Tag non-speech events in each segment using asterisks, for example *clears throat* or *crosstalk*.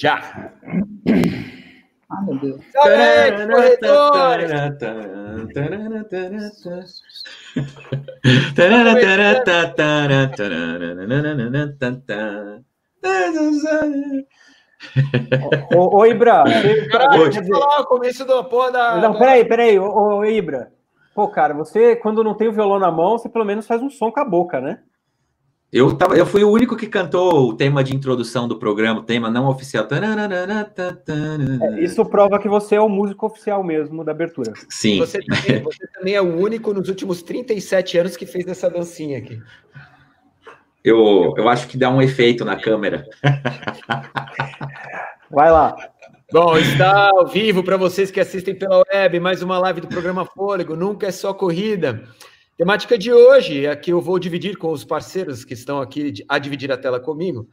Já! Ah, meu Deus. Salve, corredores! Ô, ô Ibra, você- Caralho, deixa eu dizer- falar o começo da porra da. Não, peraí, peraí, ô, ô Ibra. Pô, cara, você, quando não tem o violão na mão, você pelo menos faz um som com a boca, né? Eu, tava, eu fui o único que cantou o tema de introdução do programa, o tema não oficial. É, Isso prova que você é o músico oficial mesmo da abertura. Sim. Você também, você também é o único nos últimos 37 anos que fez essa dancinha aqui. Eu, eu acho que dá um efeito na câmera. *laughs* Vai lá. Bom, está ao vivo para vocês que assistem pela web, mais uma live do programa Fôlego, nunca é só corrida. Temática de hoje, é que eu vou dividir com os parceiros que estão aqui a dividir a tela comigo,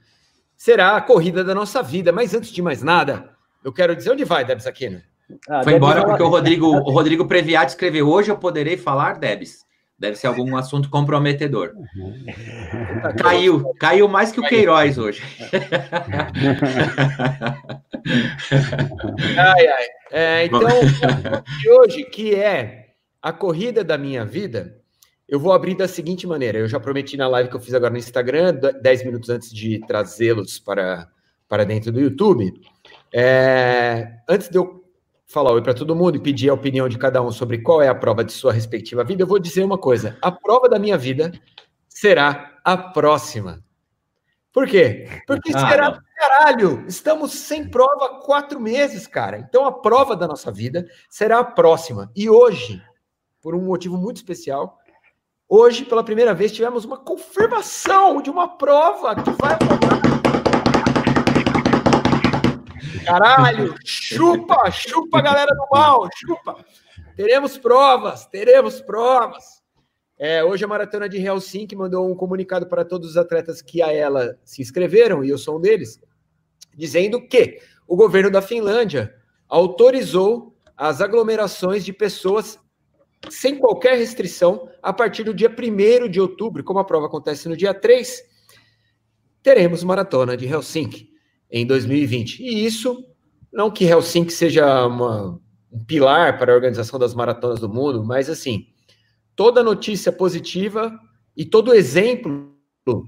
será a corrida da nossa vida. Mas antes de mais nada, eu quero dizer onde vai, Debs Aquino. Ah, Foi Debs, embora porque o Rodrigo, o Rodrigo Previati escreveu: Hoje eu poderei falar, Debs. Deve ser algum assunto comprometedor. *laughs* Caiu, caiu mais que o Queiroz hoje. *laughs* Ai, ai. É, então, de hoje, que é a corrida da minha vida, eu vou abrir da seguinte maneira. Eu já prometi na live que eu fiz agora no Instagram, 10 minutos antes de trazê-los para, para dentro do YouTube. É, antes de eu falar oi para todo mundo e pedir a opinião de cada um sobre qual é a prova de sua respectiva vida, eu vou dizer uma coisa: a prova da minha vida será a próxima. Por quê? Porque Ah, será não. caralho. Estamos sem prova há quatro meses, cara. Então a prova da nossa vida será a próxima. E hoje, por um motivo muito especial, hoje, pela primeira vez, tivemos uma confirmação de uma prova que vai. Caralho, chupa, chupa, galera do mal, chupa. Teremos provas, teremos provas. É, hoje a Maratona de Helsinki mandou um comunicado para todos os atletas que a ela se inscreveram, e eu sou um deles, dizendo que o governo da Finlândia autorizou as aglomerações de pessoas sem qualquer restrição a partir do dia 1 de outubro, como a prova acontece no dia 3, teremos Maratona de Helsinki em 2020. E isso, não que Helsinki seja uma, um pilar para a organização das maratonas do mundo, mas assim, toda notícia positiva e todo exemplo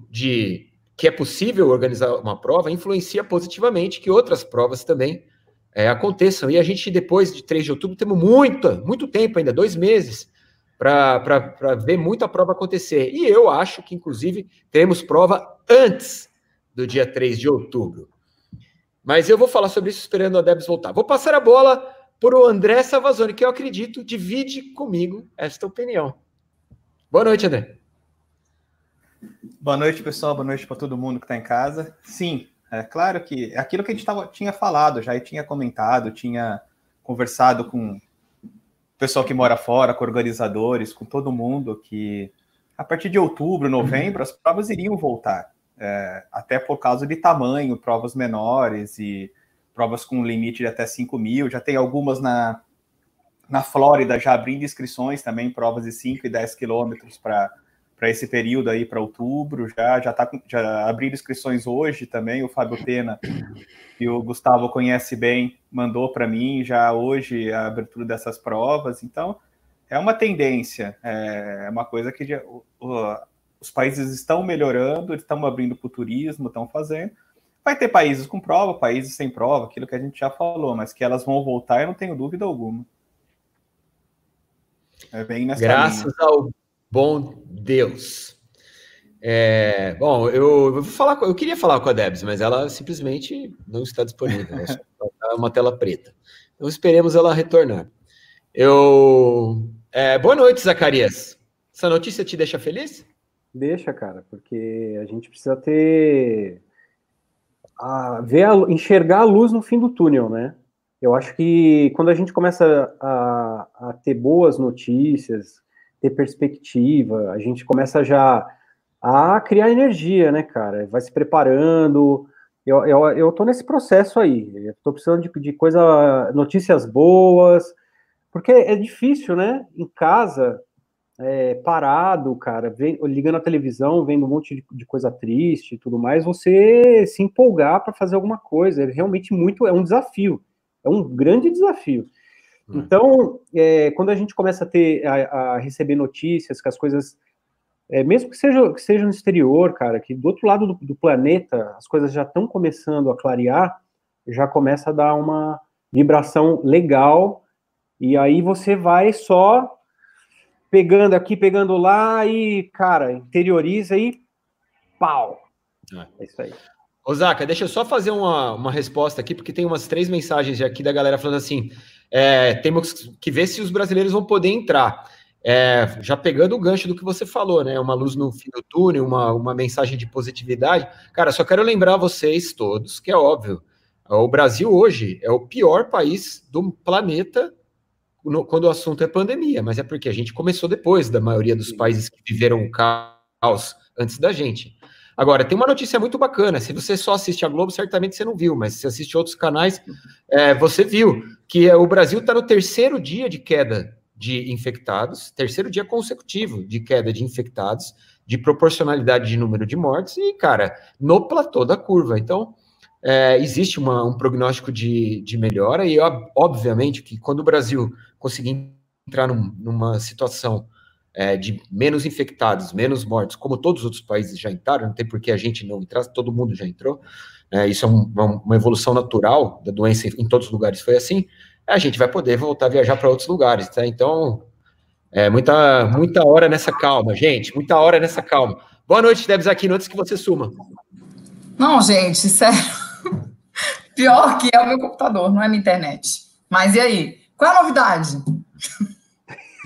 de que é possível organizar uma prova influencia positivamente que outras provas também é, aconteçam. E a gente, depois de 3 de outubro, temos muita, muito tempo ainda, dois meses, para ver muita prova acontecer. E eu acho que, inclusive, teremos prova antes do dia 3 de outubro. Mas eu vou falar sobre isso esperando a Debs voltar. Vou passar a bola para o André Savazone, que eu acredito divide comigo esta opinião. Boa noite, André. Boa noite, pessoal. Boa noite para todo mundo que está em casa. Sim, é claro que é aquilo que a gente tava, tinha falado já, e tinha comentado, tinha conversado com o pessoal que mora fora, com organizadores, com todo mundo, que a partir de outubro, novembro, as provas iriam voltar. É, até por causa de tamanho, provas menores e provas com limite de até 5 mil. Já tem algumas na, na Flórida já abrindo inscrições também, provas de 5 e 10 quilômetros para para esse período aí para outubro, já já tá já abriram inscrições hoje também, o Fábio Pena que o Gustavo conhece bem, mandou para mim já hoje a abertura dessas provas, então é uma tendência, é uma coisa que já, o, o, os países estão melhorando, estão abrindo para o turismo, estão fazendo. Vai ter países com prova, países sem prova, aquilo que a gente já falou, mas que elas vão voltar, eu não tenho dúvida alguma. É bem nessa Graças linha. ao bom Deus. É, bom, eu, eu vou falar, eu queria falar com a Debs, mas ela simplesmente não está disponível. Só *laughs* tá uma tela preta. Então esperemos ela retornar. Eu, é, boa noite, Zacarias. Essa notícia te deixa feliz? Deixa, cara, porque a gente precisa ter. A, ver a, enxergar a luz no fim do túnel, né? Eu acho que quando a gente começa a, a ter boas notícias, ter perspectiva, a gente começa já a criar energia, né, cara? Vai se preparando. Eu, eu, eu tô nesse processo aí. Eu tô precisando de, de coisa, notícias boas, porque é difícil, né? Em casa, é, parado, cara, vem, ligando a televisão, vendo um monte de, de coisa triste e tudo mais, você se empolgar para fazer alguma coisa. É realmente muito, é um desafio, é um grande desafio. Hum. Então, é, quando a gente começa a ter, a, a receber notícias que as coisas, é, mesmo que seja, que seja no exterior, cara, que do outro lado do, do planeta as coisas já estão começando a clarear, já começa a dar uma vibração legal, e aí você vai só pegando aqui, pegando lá e, cara, interioriza e pau. É, é isso aí. Osaka, deixa eu só fazer uma, uma resposta aqui, porque tem umas três mensagens aqui da galera falando assim: é, temos que ver se os brasileiros vão poder entrar. É, já pegando o gancho do que você falou, né? Uma luz no fim do túnel, uma, uma mensagem de positividade. Cara, só quero lembrar vocês todos que é óbvio: o Brasil hoje é o pior país do planeta no, quando o assunto é pandemia, mas é porque a gente começou depois da maioria dos países que viveram o caos antes da gente. Agora, tem uma notícia muito bacana. Se você só assiste a Globo, certamente você não viu, mas se assiste outros canais, é, você viu que é, o Brasil está no terceiro dia de queda de infectados, terceiro dia consecutivo de queda de infectados, de proporcionalidade de número de mortes, e, cara, no platô da curva. Então, é, existe uma, um prognóstico de, de melhora, e obviamente que quando o Brasil conseguir entrar num, numa situação é, de menos infectados, menos mortes, como todos os outros países já entraram, não tem por que a gente não entrar, todo mundo já entrou, é, isso é um, uma evolução natural da doença em todos os lugares foi assim, a gente vai poder voltar a viajar para outros lugares, tá? Então, é, muita, muita hora nessa calma, gente, muita hora nessa calma. Boa noite, Debs aqui, antes que você suma. Não, gente, sério. Pior que é o meu computador, não é minha internet. Mas e aí? Qual é a novidade?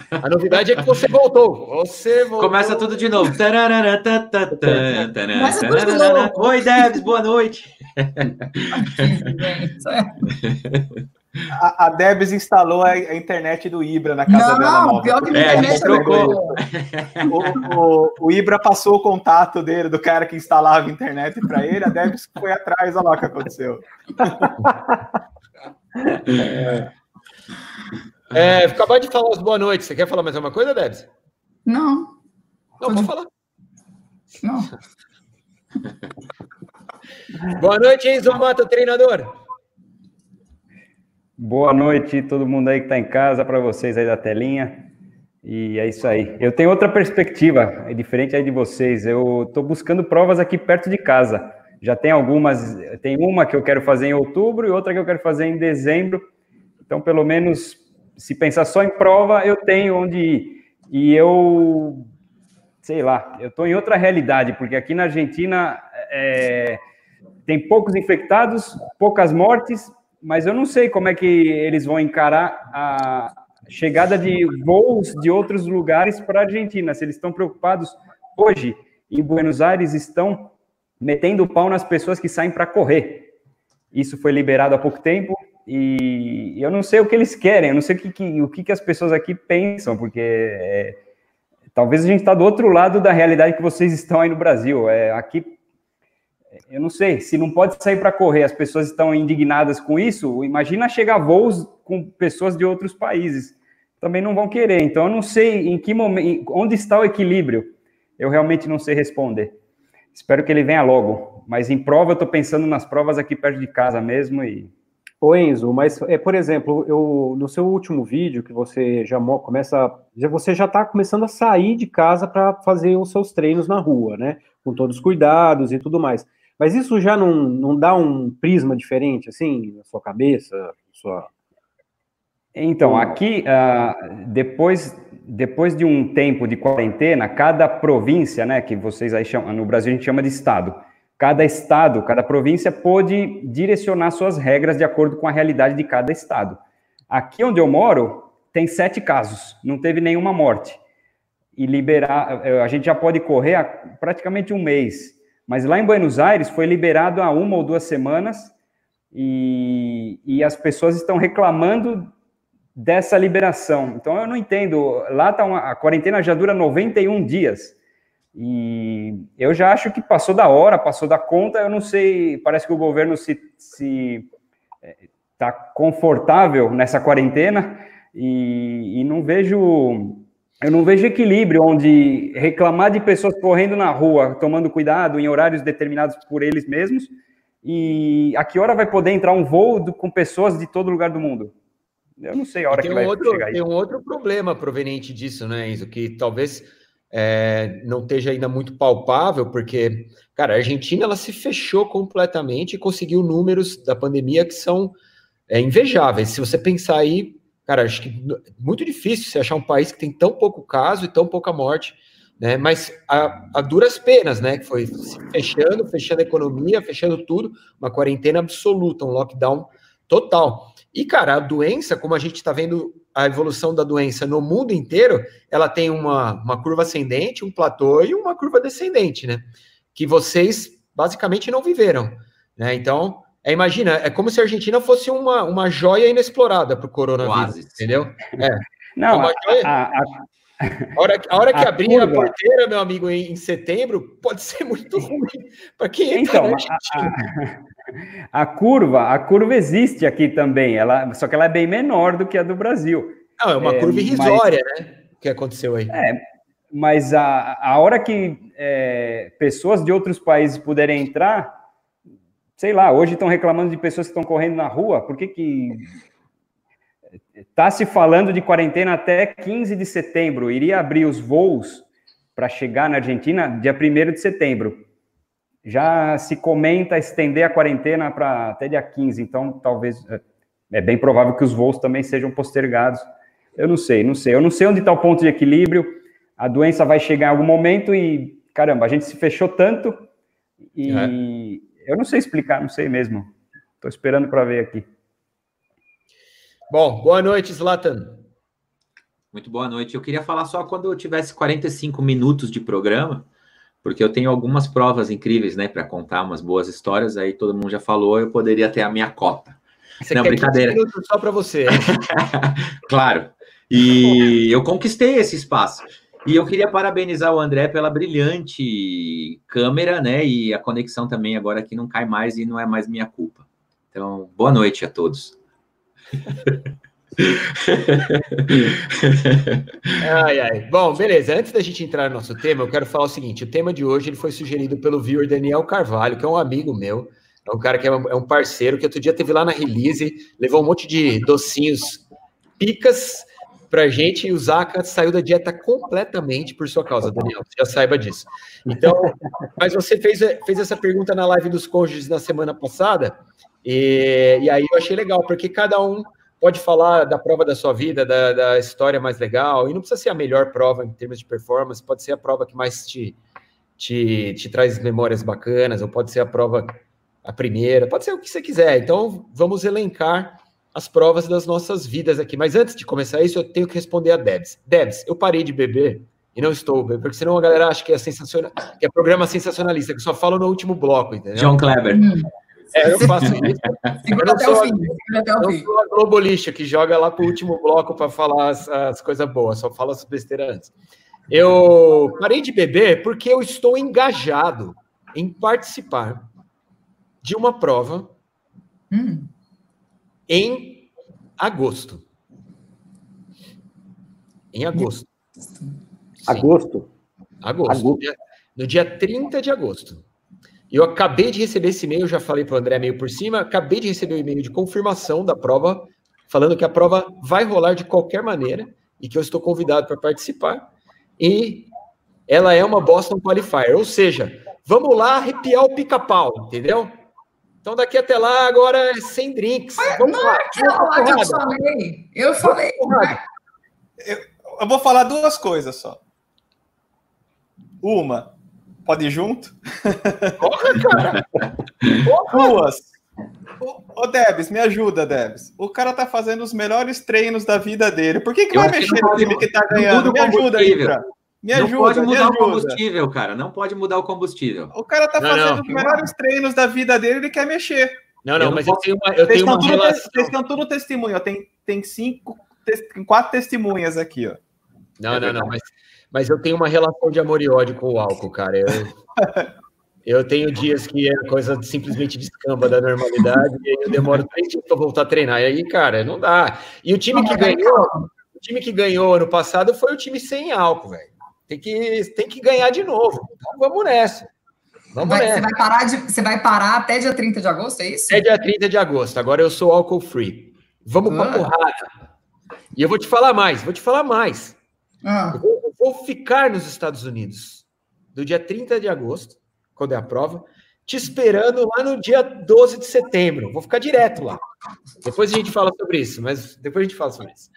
A novidade é que você voltou. Você voltou. Começa tudo de novo. Começa tudo de novo. Oi, Debs, boa noite. A, a Debs instalou a, a, internet do Ibra na casa não, dela. Não, pior que a é, internet trocou. O, o, o, Ibra passou o contato dele, do cara que instalava a internet para ele. A Debs foi atrás, olha lá o que aconteceu. É. *laughs* É, acabou de falar as boa noite. Você quer falar mais alguma coisa, Debs? Não. Não, pode falar. Não. *laughs* boa noite, Enzo Mata, treinador. Boa noite, todo mundo aí que está em casa, para vocês aí da telinha. E é isso aí. Eu tenho outra perspectiva, é diferente aí de vocês. Eu estou buscando provas aqui perto de casa. Já tem algumas, tem uma que eu quero fazer em outubro e outra que eu quero fazer em dezembro. Então, pelo menos se pensar só em prova, eu tenho onde ir. E eu, sei lá, eu estou em outra realidade, porque aqui na Argentina é, tem poucos infectados, poucas mortes, mas eu não sei como é que eles vão encarar a chegada de voos de outros lugares para a Argentina. Se eles estão preocupados hoje em Buenos Aires, estão metendo o pau nas pessoas que saem para correr. Isso foi liberado há pouco tempo. E eu não sei o que eles querem, eu não sei o que, que o que, que as pessoas aqui pensam, porque é, talvez a gente está do outro lado da realidade que vocês estão aí no Brasil. É, aqui, eu não sei, se não pode sair para correr, as pessoas estão indignadas com isso, imagina chegar voos com pessoas de outros países. Também não vão querer. Então, eu não sei em que momento, onde está o equilíbrio. Eu realmente não sei responder. Espero que ele venha logo. Mas em prova, eu estou pensando nas provas aqui perto de casa mesmo e Ô Enzo, mas é, por exemplo, eu no seu último vídeo que você já começa, já, você já está começando a sair de casa para fazer os seus treinos na rua, né? Com todos os cuidados e tudo mais. Mas isso já não, não dá um prisma diferente, assim, na sua cabeça, sua. Então, aqui, uh, depois, depois de um tempo de quarentena, cada província, né, que vocês aí chamam, no Brasil a gente chama de estado, cada estado, cada província pôde direcionar suas regras de acordo com a realidade de cada estado. Aqui onde eu moro, tem sete casos, não teve nenhuma morte. E liberar, eh, a gente já pode correr há praticamente um mês. Mas lá em Buenos Aires foi liberado há uma ou duas semanas e, e as pessoas estão reclamando dessa liberação. Então eu não entendo. Lá tá uma, a quarentena já dura 91 dias. E eu já acho que passou da hora, passou da conta. Eu não sei, parece que o governo se está é, confortável nessa quarentena e, e, não vejo eu não vejo equilíbrio onde reclamar de pessoas correndo na rua, tomando cuidado em horários determinados por eles mesmos, e a que hora vai poder entrar um voo do, com pessoas de todo lugar do mundo? Eu não sei a hora que um vai outro, chegar Tem um outro problema proveniente disso, né, Enzo? Que talvez é, não esteja ainda muito palpável, porque, cara, a Argentina ela se fechou completamente e conseguiu números da pandemia que são é, invejáveis. Se você pensar aí, cara, acho que muito difícil você achar um país que tem tão pouco caso e tão pouca morte, né? Mas a, a duras penas, né? Que foi se fechando, fechando a economia, fechando tudo, uma quarentena absoluta, um lockdown total. E, cara, a doença, como a gente está vendo a evolução da doença no mundo inteiro, ela tem uma, uma curva ascendente, um platô e uma curva descendente, né? Que vocês basicamente não viveram, né? Então, é, imagina, é como se a Argentina fosse uma, uma joia inexplorada para o coronavírus, Quase. entendeu? É. Não, uma a, joia- a- a- A hora, a hora que A abrir a curva- porteira, meu amigo, em, em setembro, pode ser muito *laughs* ruim para quem entra Então, na a, Argentina. A- curva, a curva existe aqui também, ela, só que ela é bem menor do que a do Brasil. Não, é uma é, curva mas- irrisória, né? O que aconteceu aí. Mas a, a hora que é, pessoas de outros países puderem entrar, sei lá, hoje estão reclamando de pessoas que estão correndo na rua, por que que está se falando de quarentena até 15 de setembro, iria abrir os voos para chegar na Argentina dia 1 de setembro. Já se comenta estender a quarentena para até dia 15, então talvez é, é bem provável que os voos também sejam postergados. Eu não sei, não sei. Eu não sei onde está o ponto de equilíbrio. A doença vai chegar em algum momento e, caramba, a gente se fechou tanto e eu não sei explicar, não sei mesmo. Estou esperando para ver aqui. Bom, boa noite, Zlatan. Muito boa noite. Eu queria falar só quando eu tivesse 45 minutos de programa, porque eu tenho algumas provas incríveis, né, para contar umas boas histórias. Aí todo mundo já falou, eu poderia ter a minha cota. Você Não, brincadeira. 15 minutos só para você. hein? *laughs* claro. E *laughs* eu conquistei esse espaço. E eu queria parabenizar o André pela brilhante câmera, né? E a conexão também agora que não cai mais e não é mais minha culpa. Então, boa noite a todos. *laughs* *laughs* Ai, ai. Bom, beleza. Antes da gente entrar no nosso tema, eu quero falar o seguinte: o tema de hoje ele foi sugerido pelo viewer Daniel Carvalho, que é um amigo meu. É um cara que é um, é parceiro que outro dia teve lá na release, levou um monte de docinhos picas pra gente e o Zaka saiu da dieta completamente por sua causa, Daniel. Já saiba disso. Então, *laughs* mas você fez, fez essa pergunta na live dos cônjuges na semana passada, e, e aí eu achei legal, porque cada um pode falar da prova da sua vida, da, da história mais legal, e não precisa ser a melhor prova em termos de performance, pode ser a prova que mais te, te, te traz memórias bacanas, ou pode ser a prova, a primeira, pode ser o que você quiser. Então, vamos elencar as provas das nossas vidas aqui. Mas antes de começar isso, eu tenho que responder a Debs. Debs, eu parei de beber e não estou bebendo, porque senão a galera acha que é sensacional, que é programa sensacionalista, que só fala no último bloco, entendeu? John Kleber. Hum, É, eu faço isso. segura até o sou- fim. Até o fim. sou a Globo Lixo, que joga lá pro último bloco para falar as, as coisas boas, só fala as besteiras antes. Eu parei de beber porque eu estou engajado em participar de uma prova Hum, em agosto. Em agosto. Sim, Agosto. agosto. Agosto. No dia- No dia 30 de agosto. E eu acabei de receber esse e-mail, já falei para o André meio por cima, acabei de receber o e-mail de confirmação da prova, falando que a prova vai rolar de qualquer maneira e que eu estou convidado para participar. E ela é uma Boston Qualifier, ou seja, vamos lá arrepiar o pica-pau, entendeu? Então daqui até lá agora é sem drinks. Vamos lá. Aquela lá que eu falei. Eu falei. Eu vou falar duas coisas só. Uma, pode ir junto. Porra, cara. Duas. Ô, ô, Debs, me ajuda, Debs. O cara tá fazendo os melhores treinos da vida dele. Por que, que Eu vai que mexer não no pode- time que tá não ganhando? Me ajuda aí. Me não ajuda, pode me mudar o combustível, cara. Não pode mudar o combustível. O cara tá Não, fazendo não. os melhores treinos da vida dele, ele quer mexer. Não, Eu não, não mas eu posso- tenho uma, eu Vocês tenho estão uma tudo, relação. vocês estão tudo testemunho. Tem, tem cinco, tem quatro testemunhas aqui, ó. Não, É não, não, verdade. mas, mas eu tenho uma relação de amor e ódio com o álcool, cara. Eu, *laughs* eu tenho dias que a coisa simplesmente descamba da normalidade e aí eu demoro três dias para voltar a treinar. E aí, cara, não dá. E o time que ganhou, O time que ganhou ano passado foi o time sem álcool, velho. Tem que, tem que ganhar de novo. Então vamos nessa. Vamos Vai- nessa. você, vai parar de, você vai parar até dia 30 de agosto, é isso? É dia 30 de agosto. Agora eu sou álcool free. Vamos pra Ah. porrada. E eu vou te falar mais, vou te falar mais. Ah, Eu vou, vou ficar nos Estados Unidos do dia 30 de agosto, quando é a prova, te esperando lá no dia 12 de setembro. Vou ficar direto lá. Depois a gente fala sobre isso, mas depois a gente fala sobre isso.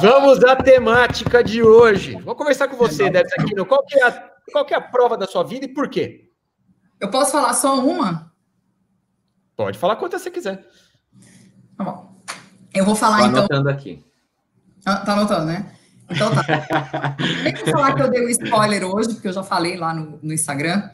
Vamos à temática de hoje. Vou conversar com você, Debs Aquino. Qual que, é a, qual que é a prova da sua vida e por quê? eu posso falar só uma? Pode falar quantas você quiser. Tá bom. Eu vou falar Tô então. anotando aqui. Ah, Tá anotando, né? Então tá. Nem vou falar que eu dei o spoiler hoje, porque eu já falei lá no, no Instagram.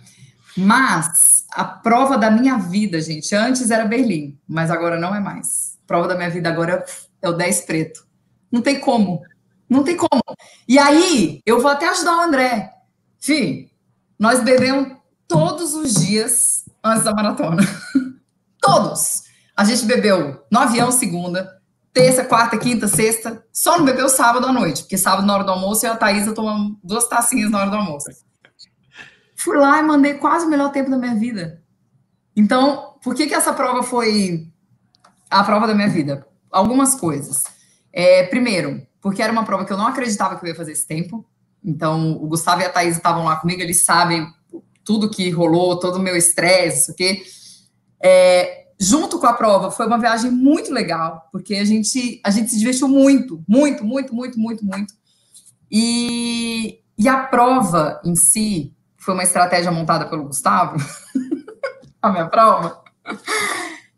Mas a prova da minha vida, gente, antes era Berlim, mas agora não é mais. A prova da minha vida agora é o 10 preto. Não tem como. Não tem como. E aí, eu vou até ajudar o André. Fih, nós bebemos todos os dias antes da maratona. *laughs* todos. A gente bebeu no avião segunda, terça, quarta, quinta, sexta, só não bebeu sábado à noite, porque sábado na hora do almoço eu e a Thaisa tomamos duas tacinhas na hora do almoço. Fui lá e mandei quase o melhor tempo da minha vida. Então, por que que essa prova foi a prova da minha vida? Algumas coisas. É, primeiro, porque era uma prova que eu não acreditava que eu ia fazer esse tempo. Então, o Gustavo e a Thaís estavam lá comigo, eles sabem tudo que rolou, todo o meu estresse, isso aqui. É, junto com a prova, foi uma viagem muito legal, porque a gente, a gente se divertiu muito, muito, muito, muito, muito, muito. E, e a prova em si foi uma estratégia montada pelo Gustavo, *laughs* a minha prova.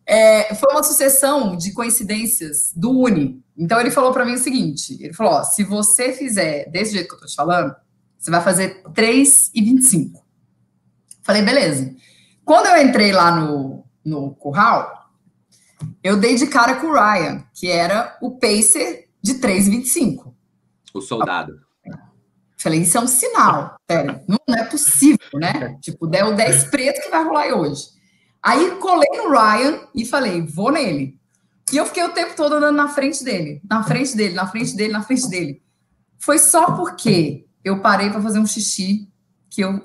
É, foi uma sucessão de coincidências do Uni. Então ele falou para mim o seguinte: ele falou, ó, se você fizer desse jeito que eu tô te falando, você vai fazer 3,25. Falei, beleza. Quando eu entrei lá no, no curral, eu dei de cara com o Ryan, que era o pacer de 3,25. O soldado. Falei, isso é um sinal. Sério, não, não é possível, né? Tipo, der o 10 preto que vai rolar hoje. Aí colei no Ryan e falei, vou nele. E eu fiquei o tempo todo andando na frente dele, na frente dele, na frente dele, na frente dele. Foi só porque eu parei para fazer um xixi que eu,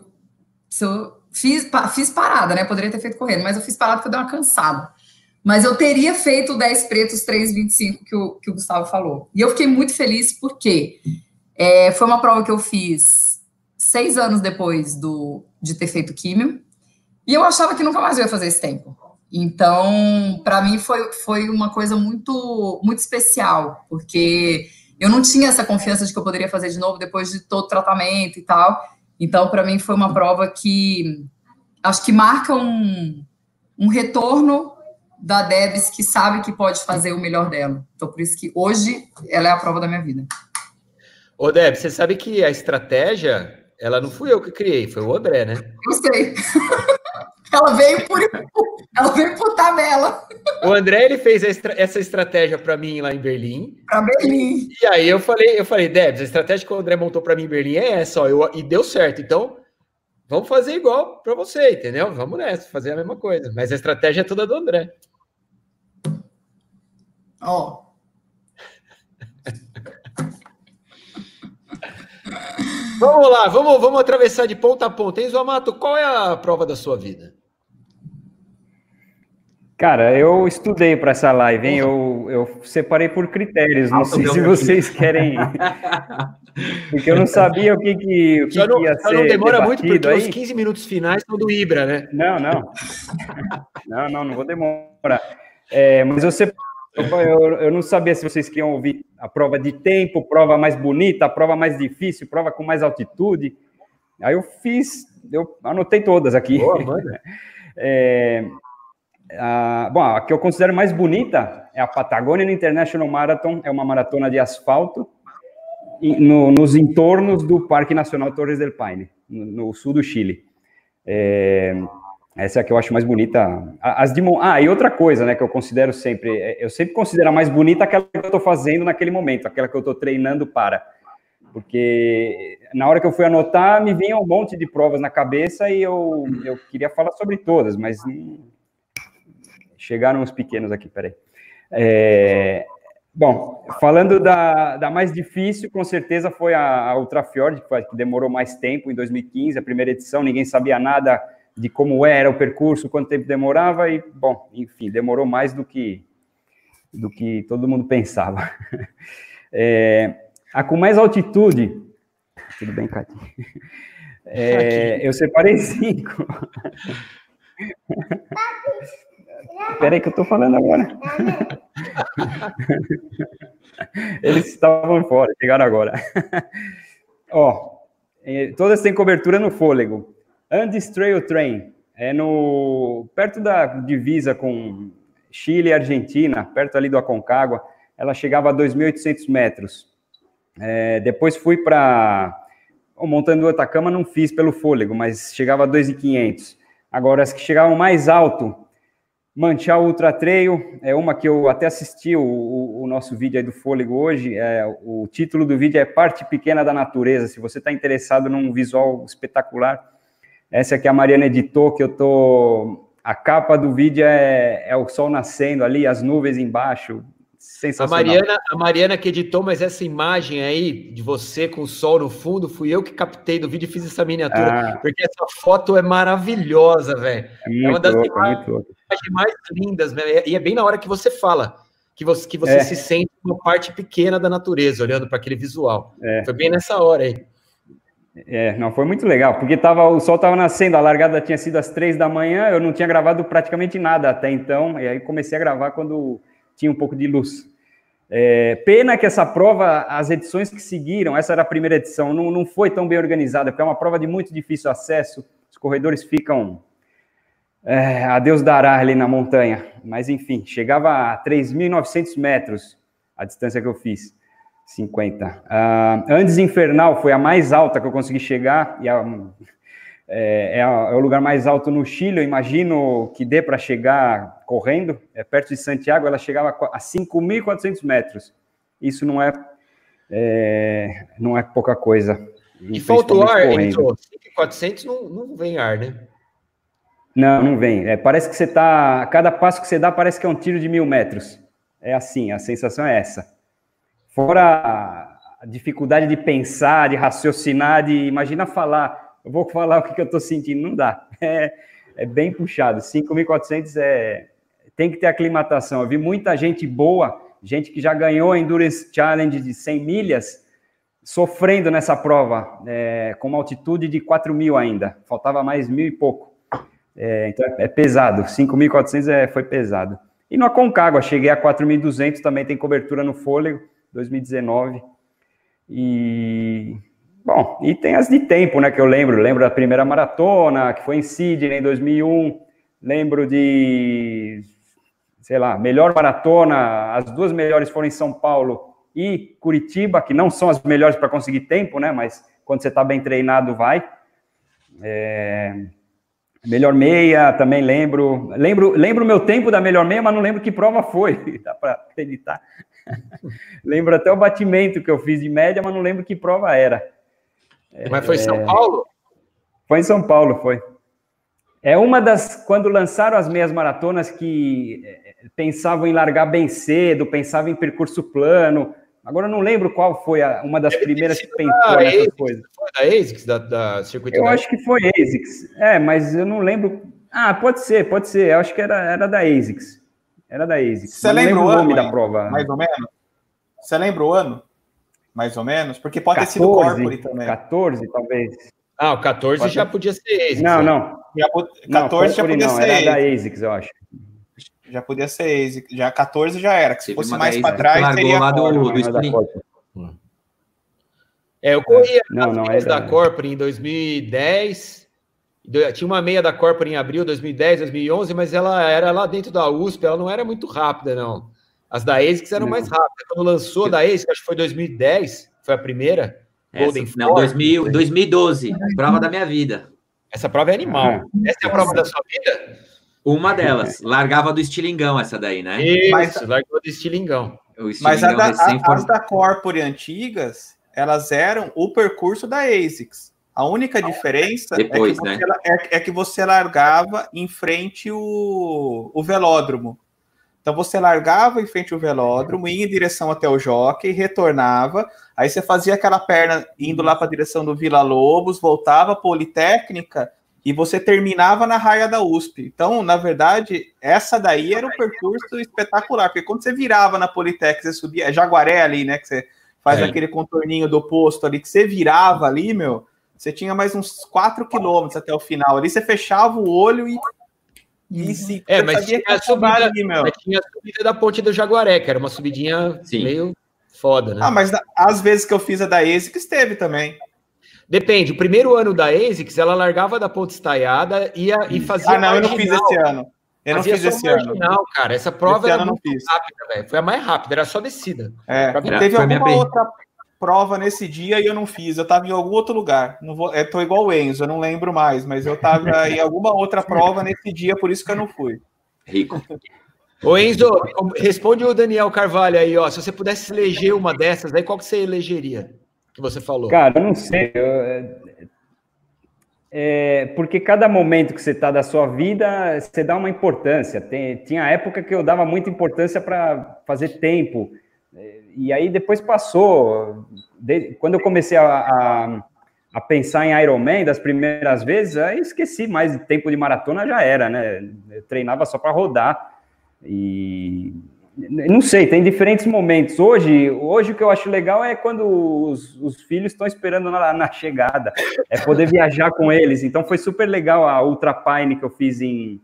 se eu fiz, fiz parada, né? Poderia ter feito correndo, mas eu fiz parada porque eu dei uma cansada. Mas eu teria feito o 10 pretos 3,25 que o, que o Gustavo falou. E eu fiquei muito feliz porque é, foi uma prova que eu fiz seis anos depois do, de ter feito químio. E eu achava que nunca mais ia fazer esse tempo. Então, para mim foi, foi uma coisa muito muito especial, porque eu não tinha essa confiança de que eu poderia fazer de novo depois de todo o tratamento e tal. Então, para mim foi uma prova que acho que marca um, um retorno da Debs que sabe que pode fazer o melhor dela. Então, por isso que hoje ela é a prova da minha vida. Ô, Deb, você sabe que a estratégia, ela não fui eu que criei, foi o André, né? Eu sei. *laughs* ela veio por ela veio por tabela O André, ele fez estra- essa estratégia para mim lá em Berlim. para Berlim. E aí eu falei, eu falei, Debs, a estratégia que o André montou para mim em Berlim é essa, ó, eu, e deu certo. Então, vamos fazer igual para você, entendeu? Vamos nessa, fazer a mesma coisa. Mas a estratégia é toda do André. Ó, Vamos lá, vamos, vamos atravessar de ponta a ponta. Enzo Amato, qual é a prova da sua vida? Cara, eu estudei para essa live, hein? Eu, eu separei por critérios. Não sei se vocês querem. Porque eu não sabia o que, que, o que, não, que ia ser. não demora muito porque aí. os 15 minutos finais são do Ibra, né? Não, não. Não, não, não vou demorar. É, mas eu, sep- eu, eu não sabia se vocês queriam ouvir a prova de tempo, prova mais bonita, a prova mais difícil, prova com mais altitude. Aí eu fiz, eu anotei todas aqui. Boa, manda. *laughs* É, a, bom, a que eu considero mais bonita é a Patagonian International Marathon, é uma maratona de asfalto no- nos entornos do Parque Nacional Torres del Paine, no, no sul do Chile. É, essa é a que eu acho mais bonita. As de, ah, e outra coisa, né, que eu considero sempre, é, eu sempre considero a mais bonita aquela que eu estou fazendo naquele momento, aquela que eu estou treinando para. Porque na hora que eu fui anotar, me vinha um monte de provas na cabeça e eu, eu queria falar sobre todas, mas chegaram uns pequenos aqui, peraí. É, Bom, falando da, da mais difícil, com certeza foi a, a Ultrafjord, que demorou mais tempo, em 2015, a primeira edição, ninguém sabia nada de como era o percurso, quanto tempo demorava, e, bom, enfim, demorou mais do que, do que todo mundo pensava. *laughs* É, a com mais altitude, tudo bem, Cati? É, *laughs* eu separei cinco. *laughs* Espera aí que eu estou falando agora. Eles estavam fora, chegaram agora. Ó, é, todas têm cobertura no fôlego. Andes Trail Train é no perto da divisa com Chile e Argentina, perto ali do Aconcagua. Ela chegava a 2.800 metros. É, depois fui para montando o Atacama, não fiz pelo fôlego, mas chegava a 2.500. Agora as que chegavam mais alto, Manchal Ultra Trail é uma que eu até assisti o, o, o nosso vídeo do fôlego hoje. É, o título do vídeo é Parte Pequena da Natureza. Se você está interessado num visual espetacular, essa aqui a Mariana editou, que eu tô. A capa do vídeo é, é o sol nascendo ali, as nuvens embaixo. Sensacional. A Mariana, a Mariana que editou, mas essa imagem aí de você com o sol no fundo, fui eu que captei do vídeo e fiz essa miniatura, ah. porque essa foto é maravilhosa, velho. É, é, uma das louco, imagens, imagens mais lindas, véio. e é bem na hora que você fala, que você, que você é. se sente uma parte pequena da natureza, olhando para aquele visual. É. Foi bem nessa hora aí. É, não, foi muito legal, porque tava, o sol estava nascendo, a largada tinha sido às três da manhã, eu não tinha gravado praticamente nada até então, e aí comecei a gravar quando tinha um pouco de luz. É, pena que essa prova, as edições que seguiram, essa era a primeira edição, não, não foi tão bem organizada, porque é uma prova de muito difícil acesso, os corredores ficam é, a Deus dará ali na montanha, mas enfim, chegava a 3.900 metros a distância que eu fiz, 50. Uh, Andes Infernal foi a mais alta que eu consegui chegar, e a, é, é, é, o lugar mais alto no Chile, eu imagino que dê para chegar correndo, é perto de Santiago, ela chegava a 5.400 metros. Isso não é, é, não é pouca coisa. E falta o ar, entrou. 5.400 não, não vem ar, né? Não, não vem. É, parece que você está. Cada passo que você dá parece que é um tiro de mil metros. É assim, a sensação é essa. Fora a dificuldade de pensar, de raciocinar, de imagina falar eu vou falar o que, que eu estou sentindo, não dá. *laughs* É, é bem puxado. 5.400 é, tem que ter aclimatação. Eu vi muita gente boa, gente que já ganhou a Endurance Challenge de 100 milhas, sofrendo nessa prova, é, com uma altitude de 4 mil ainda. Faltava mais mil e pouco. É, então é, é pesado. 5.400 é, foi pesado. E no Aconcagua, cheguei a 4.200, também tem cobertura no fôlego, 2019. E Bom, e tem as de tempo, né, que eu lembro. Lembro da primeira maratona, que foi em Sydney, em 2001. Lembro de, sei lá, melhor maratona. As duas melhores foram em São Paulo e Curitiba, que não são as melhores para conseguir tempo, né, mas quando você está bem treinado, vai. É... Melhor meia, também lembro. Lembro lembro meu tempo da melhor meia, mas não lembro que prova foi. *laughs* Dá para acreditar. *laughs* lembro até o batimento que eu fiz de média, mas não lembro que prova era. Mas foi em São é. Paulo? Foi em São Paulo, foi. É uma das. Quando lançaram as meias maratonas que é, pensavam em largar bem cedo, pensavam em percurso plano. Agora eu não lembro qual foi a, uma das Deve primeiras que pensou nessas coisas. Foi da ASICS, da, da Circuito Eu acho que foi ASICS. É, mas eu não lembro. Ah, pode ser, pode ser. Eu acho que era, era da ASICS. Era da ASICS. Você lembra o nome ano, da prova? Mais ou menos? Você lembra o ano? mais ou menos? Porque pode 14, ter sido Corpore também. 14, talvez. Ah, o 14 pode já podia ser ASICS. Não, né? não. Já, 14 não, já podia não, ser era da ASICS, eu acho. Já podia ser ASICS. Já 14 já era. Que se fosse mais para trás, teria lá do, do, do É, eu corria não, não, é da, da Corpore em 2010. Tinha uma meia da Corpore em abril de 2010, 2011, mas ela era lá dentro da USP, ela não era muito rápida, não. As da ASICS eram não. mais rápidas. Quando lançou da ASICS, acho que foi 2010, foi a primeira. Essa, Golden não, 2000, 2012, prova da minha vida. Essa prova é animal. É. Essa é a prova da sua vida? Uma delas. Largava do estilingão essa daí, né? Isso, Mas, largava do estilingão. Mas a da, a, as da Corpore antigas, elas eram o percurso da ASICS. A única diferença Depois, é, que né? você, é, é, que você largava em frente o, o velódromo. Então você largava em frente ao velódromo, ia em direção até o jockey, retornava, aí você fazia aquela perna indo lá para a direção do Vila Lobos, voltava Politécnica e você terminava na raia da USP. Então, na verdade, essa daí era um percurso espetacular, porque quando você virava na Politécnica, você subia, é Jaguaré ali, né, que você faz é. aquele contorninho do posto ali, que você virava ali, meu, você tinha mais uns 4 quilômetros até o final. Ali você fechava o olho e e se é, mas tinha, a subida, ali, mas tinha a subida da ponte do Jaguaré, que era uma subidinha Sim. meio foda, né? Ah, mas às vezes que eu fiz a da ASICS teve também. Depende. O primeiro ano da ASICS, ela largava da ponte estaiada ia, e fazia. Ah, não, eu não fiz esse ano. Eu não fiz esse marginal, ano. cara. Essa prova esse era muito rápida, velho. Foi a mais rápida, era só descida. É, teve alguma outra prova nesse dia e eu não fiz. Eu estava em algum outro lugar. Não vou, eu tô igual o Enzo, eu não lembro mais, mas eu estava em *laughs* alguma outra prova nesse dia, por isso que eu não fui. Rico. Ô Enzo, responde o Daniel Carvalho aí, ó. Se você pudesse eleger uma dessas, aí qual que você elegeria? Que você falou. Cara, eu não sei. Eu, é, porque cada momento que você está da sua vida, você dá uma importância. Tem, tinha época que eu dava muita importância para fazer tempo e aí depois passou. De, quando eu comecei a, a, a, pensar em Ironman das primeiras vezes, aí esqueci mais tempo de maratona, já era, né? Eu treinava só para rodar. E não sei, tem diferentes momentos. Hoje, hoje o que eu acho legal é quando os, os filhos estão esperando na, na, chegada, é poder *laughs* viajar com eles. Então foi super legal a Ultra Pine que eu fiz em,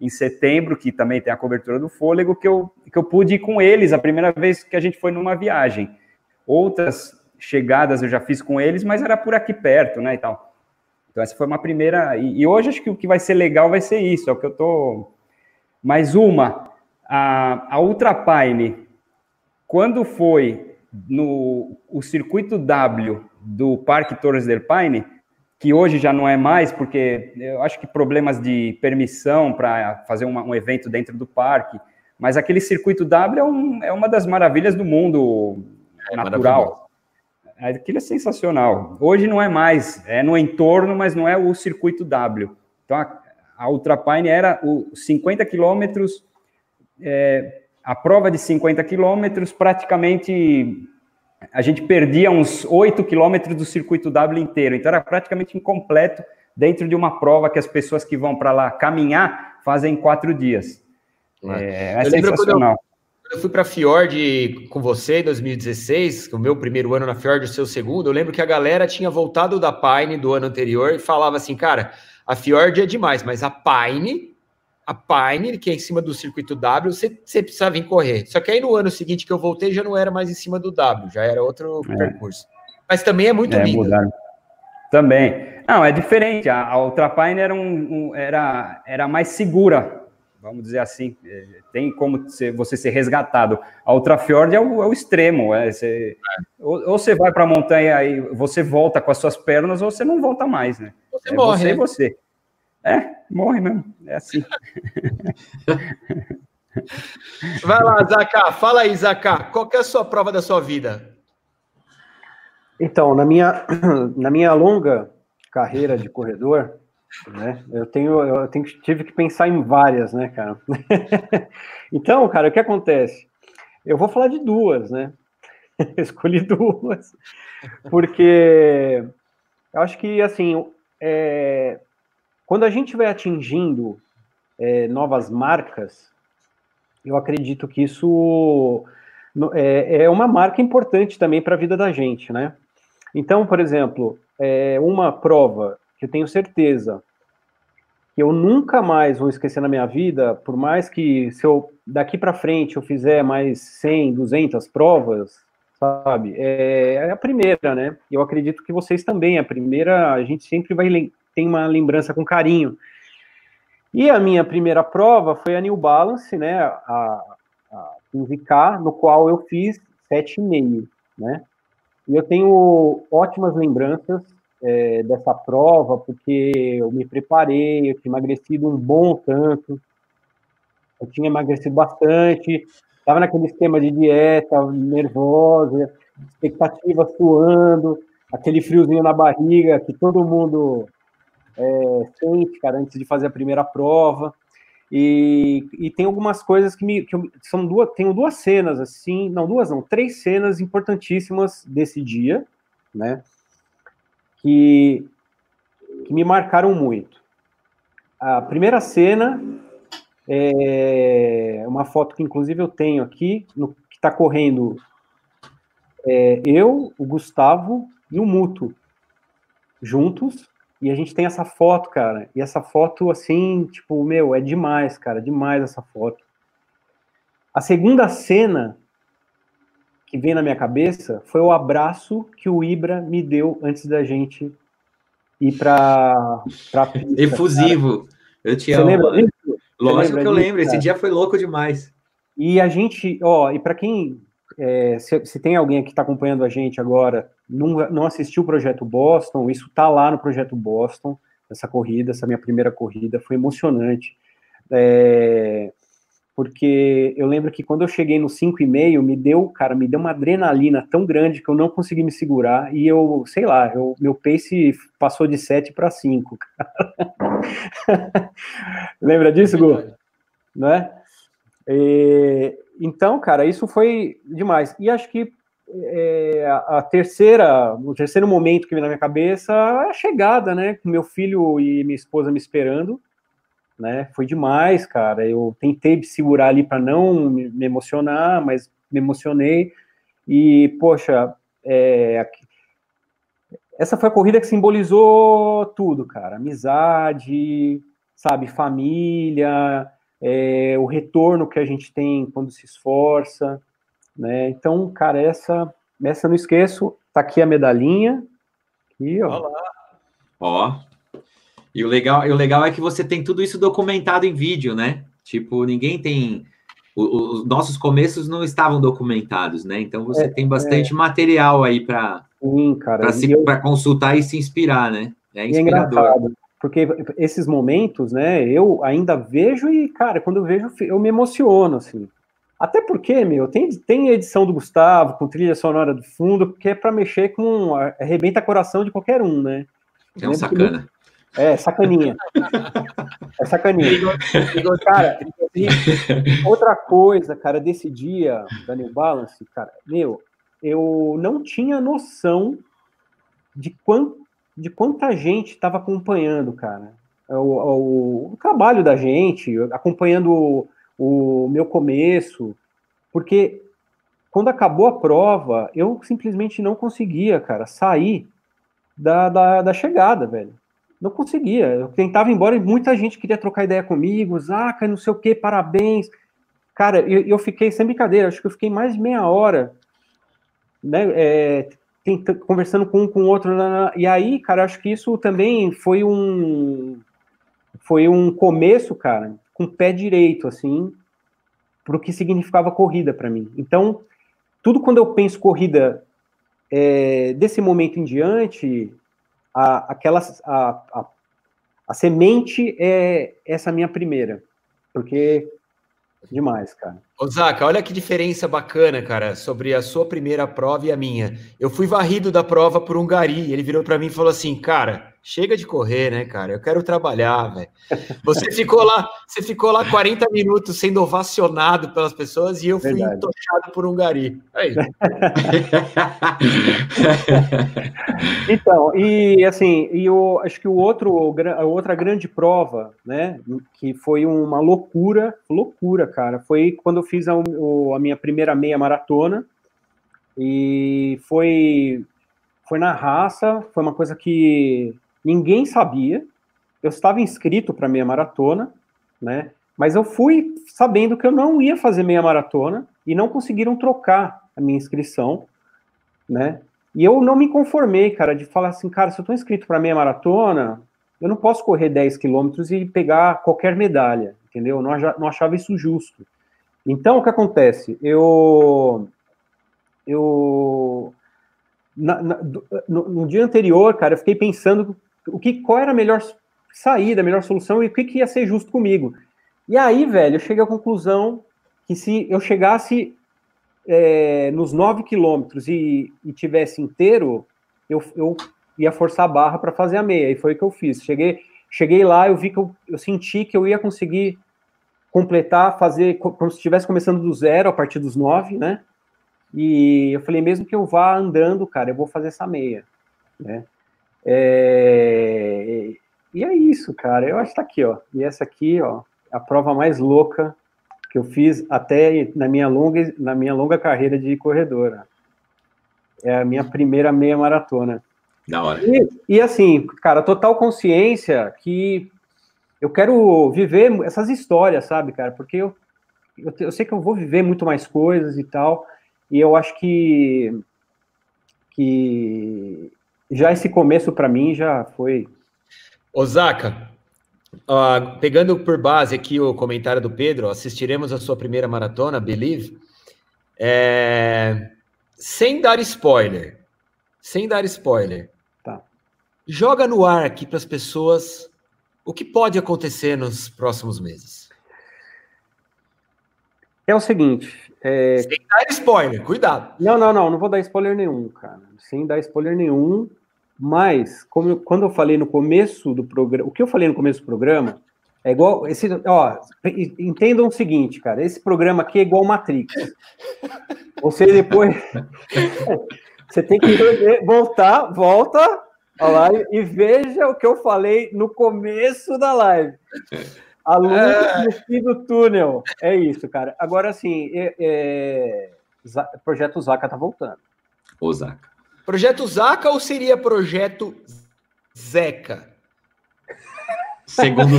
em setembro, que também tem a cobertura do fôlego, que eu, que eu pude ir com eles a primeira vez que a gente foi numa viagem. Outras chegadas eu já fiz com eles, mas era por aqui perto, né, e tal. Então essa foi uma primeira, e, e hoje acho que o que vai ser legal vai ser isso, é o que eu tô... Mais uma, a, a Ultrapine, quando foi no o circuito W do Parque Torres del Paine, que hoje já não é mais, porque eu acho que problemas de permissão para fazer uma, um evento dentro do parque, mas aquele circuito W é, um, é uma das maravilhas do mundo é natural. Aquilo é sensacional. Hoje não é mais, é no entorno, mas não é o circuito W. Então a, a Ultrapine era o 50 quilômetros, é, a prova de 50 quilômetros, praticamente a gente perdia uns 8 quilômetros do circuito W inteiro, então era praticamente incompleto dentro de uma prova que as pessoas que vão para lá caminhar fazem em quatro dias. É, é sensacional. Eu, eu fui para a Fjord com você em 2016, o meu primeiro ano na Fjord, o seu segundo. Eu lembro que a galera tinha voltado da Pine do ano anterior e falava assim, cara, a Fjord é demais, mas a Pine a Pine, que é em cima do circuito W, você, você precisava vir correr. Só que aí no ano seguinte que eu voltei já não era mais em cima do W, já era outro é. percurso. Mas também é muito é, lindo. Mudaram. Também. Não, é diferente. A, a Ultrapine era, um, um, era, era mais segura, vamos dizer assim. É, tem como você ser resgatado. A Ultrafjord é o, é o extremo. É, você, é. Ou, ou, você vai para a montanha e você volta com as suas pernas, ou você não volta mais, né? Você é morre. Você né? você. É, morre mesmo. É assim. *laughs* Vai lá, Zaca. Fala aí, Zaca. Qual é a sua prova da sua vida? Então, na minha, *clears throat* na minha longa carreira de corredor, né, eu tenho, eu tenho, tive que pensar em várias, né, cara? *laughs* então, cara, o que acontece? Eu vou falar de duas, né? *laughs* escolhi duas, porque eu acho que, assim, é, quando a gente vai atingindo é, novas marcas, eu acredito que isso é, é uma marca importante também para a vida da gente, né? Então, por exemplo, é uma prova que eu tenho certeza que eu nunca mais vou esquecer na minha vida, por mais que se eu daqui para frente eu fizer mais 100, 200 provas, sabe? É, é, a primeira, né? Eu acredito que vocês também. A primeira, a gente sempre vai tem uma lembrança com carinho. E a minha primeira prova foi a New Balance, né, a, a 15K, no qual eu fiz 7,5, né? E eu tenho ótimas lembranças é, dessa prova, porque eu me preparei, eu tinha emagrecido um bom tanto, eu tinha emagrecido bastante, estava naquele esquema de dieta, nervosa, expectativa suando, aquele friozinho na barriga que todo mundo é, sente, cara, antes de fazer a primeira prova. E, e tem algumas coisas que me. Que eu, são duas. Tenho duas cenas, assim. Não, duas não, três cenas importantíssimas desse dia, né? Que, que me marcaram muito. A primeira cena é uma foto que, inclusive, eu tenho aqui, no, que está correndo é, eu, o Gustavo e o Muto juntos e a gente tem essa foto, cara. E essa foto, assim, tipo, meu, é demais, cara. Demais essa foto. A segunda cena que vem na minha cabeça foi o abraço que o Ibra me deu antes da gente ir pra, pra *laughs* Efusivo. Eu te Você amo. Lembra disso? Lógico lembra que eu disso, lembro. Cara? Esse dia foi louco demais. E a gente, ó, e para quem é, se, se, tem alguém que está acompanhando a gente agora, não, não assistiu o projeto Boston, isso está lá no projeto Boston, essa corrida, essa minha primeira corrida, foi emocionante. É, porque eu lembro que quando eu cheguei no 5,5, me deu, cara, me deu uma adrenalina tão grande que eu não consegui me segurar e eu, sei lá, eu, meu pace passou de 7 para 5. Lembra disso, Gu? É? E, então, cara, isso foi demais. E acho que é, a terceira, o terceiro momento que veio na minha cabeça é a chegada, né? Com meu filho e minha esposa me esperando, né? Foi demais, cara. Eu tentei segurar ali para não me emocionar, mas me emocionei. E, poxa, é, essa foi a corrida que simbolizou tudo, cara. Amizade, sabe, família, é, o retorno que a gente tem quando se esforça, né? Então, cara, essa, essa eu não esqueço, tá aqui a medalhinha, aqui, ó. Olá. Ó, e o legal, e o legal é que você tem tudo isso documentado em vídeo, né? Tipo, ninguém tem... Os nossos começos não estavam documentados, né? Então você é, tem bastante é... material aí para eu... consultar e se inspirar, né? É, é inspirador. É porque esses momentos, né, eu ainda vejo e, cara, quando eu vejo, eu me emociono, assim. Até porque, meu, tem, tem edição do Gustavo, com trilha sonora do fundo, que é para mexer com. arrebenta coração de qualquer um, né? É um sacana. Que, é, sacaninha. é sacaninha. cara, outra coisa, cara, desse dia da New Balance, cara, meu, eu não tinha noção de quanto de quanta gente estava acompanhando, cara, o, o, o, trabalho da gente, acompanhando o, meu começo, porque quando acabou a prova, eu simplesmente não conseguia, cara, sair da, da, da, chegada, velho. Não conseguia. Eu tentava ir embora e muita gente queria trocar ideia comigo, Zaca, não sei o que, parabéns. Cara, eu, eu fiquei, sem brincadeira, acho que eu fiquei mais de meia hora né, é, conversando com um com o outro, e aí, cara, acho que isso também foi um foi um começo, cara, com o pé direito, assim, para o que significava corrida para mim. Então, tudo quando eu penso corrida é, desse momento em diante, a, aquela, a, a, a semente é essa minha primeira, porque Demais, cara. Zaca, olha que diferença bacana, cara, sobre a sua primeira prova e a minha. Eu fui varrido da prova por um gari. Ele virou para mim e falou assim: Cara, chega de correr, né, cara? Eu quero trabalhar, velho. Você *laughs* ficou lá, você ficou lá 40 minutos sendo ovacionado pelas pessoas e eu fui Verdade. entochado por um gari. Aí. *laughs* então, e assim, e eu acho que o outro, a outra grande prova, né, que foi uma loucura, loucura, cara, foi quando eu fiz a, a minha primeira meia maratona e foi foi na raça, foi uma coisa que ninguém sabia. Eu estava inscrito para meia maratona, né? Mas eu fui sabendo que eu não ia fazer meia maratona e não conseguiram trocar a minha inscrição, né? E eu não me conformei, cara, de falar assim, cara, se eu estou inscrito para meia maratona, eu não posso correr 10 quilômetros e pegar qualquer medalha, entendeu? Eu não achava isso justo. Então, o que acontece? Eu, eu na, na, no, no, dia anterior, cara, eu fiquei pensando o que, qual era a melhor saída, a melhor solução e o que, que ia ser justo comigo. E aí, velho, eu cheguei à conclusão que se eu chegasse é, nos 9 quilômetros e, e tivesse inteiro, eu, eu ia forçar a barra para fazer a meia, e foi o que eu fiz. Cheguei, cheguei lá, eu vi que eu, eu senti que eu ia conseguir completar, fazer como se estivesse começando do zero a partir dos nove, né? E eu falei, mesmo que eu vá andando, cara, eu vou fazer essa meia, né? É... E é isso, cara. Eu acho que tá aqui, ó. E essa aqui, ó, é a prova mais louca que eu fiz até na minha longa, na minha longa carreira de corredora. É a minha primeira meia maratona. Da hora. E, e assim, cara, total consciência que eu quero viver essas histórias, sabe, cara? Porque eu, eu, eu, sei que eu vou viver muito mais coisas e tal, e eu acho que, que já esse começo para mim já foi. Osaka, uh, pegando por base aqui o comentário do Pedro, assistiremos a sua primeira maratona, Believe, é, sem dar spoiler, sem dar spoiler. Tá. Joga no ar aqui para as pessoas o que pode acontecer nos próximos meses? É o seguinte. É... Sem dar spoiler, cuidado. Não, não, não, não vou dar spoiler nenhum, cara. Sem dar spoiler nenhum. Mas, como eu, quando eu falei no começo do programa, o que eu falei no começo do programa é igual. Esse, ó, entendam o seguinte, cara. Esse programa aqui é igual Matrix. Você depois. *laughs* você tem que voltar, volta, a live e veja o que eu falei no começo da live. A luz é... no fim do túnel. É isso, cara. Agora, assim, é, é... Projeto Zaca tá voltando. O Zaca. Projeto Zaca ou seria Projeto Zeca? Segundo,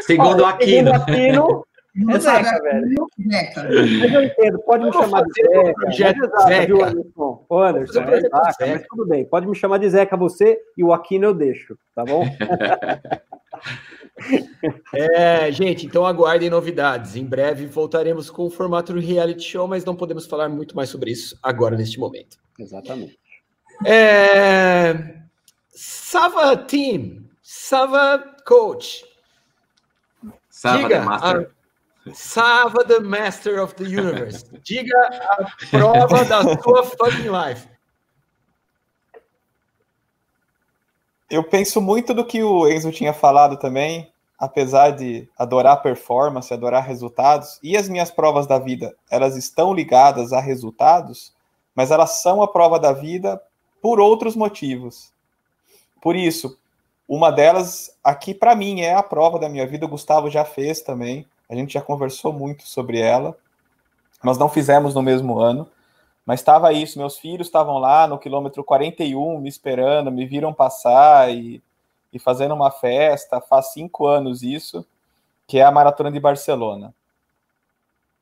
segundo Aquino. Segundo Aquino, é Zeca, velho. Zeca. Mas eu entendo, pode me chamar de Zeca. Projeto exato, Zeca. Viu, Anderson? Ô, Anderson, é Zeca, mas tudo bem. Pode me chamar de Zeca você e o Aquino eu deixo, tá bom? *laughs* É, gente, então aguardem novidades. Em breve voltaremos com o formato do reality show, mas não podemos falar muito mais sobre isso agora, neste momento. Exatamente. É... Sava Team, Sava Coach. Sava Diga, Master. Sava the Master of the Universe. *laughs* Diga a prova da sua fucking life. Eu penso muito do que o Enzo tinha falado também, apesar de adorar performance, adorar resultados, e as minhas provas da vida, elas estão ligadas a resultados, mas elas são a prova da vida por outros motivos. Por isso, uma delas aqui para mim é a prova da minha vida, o Gustavo já fez também. A gente já conversou muito sobre ela. Nós não fizemos no mesmo ano, mas estava isso. Meus filhos estavam lá no quilômetro 41 me esperando, me viram passar e, e fazendo uma festa. Faz cinco anos isso, que é a Maratona de Barcelona.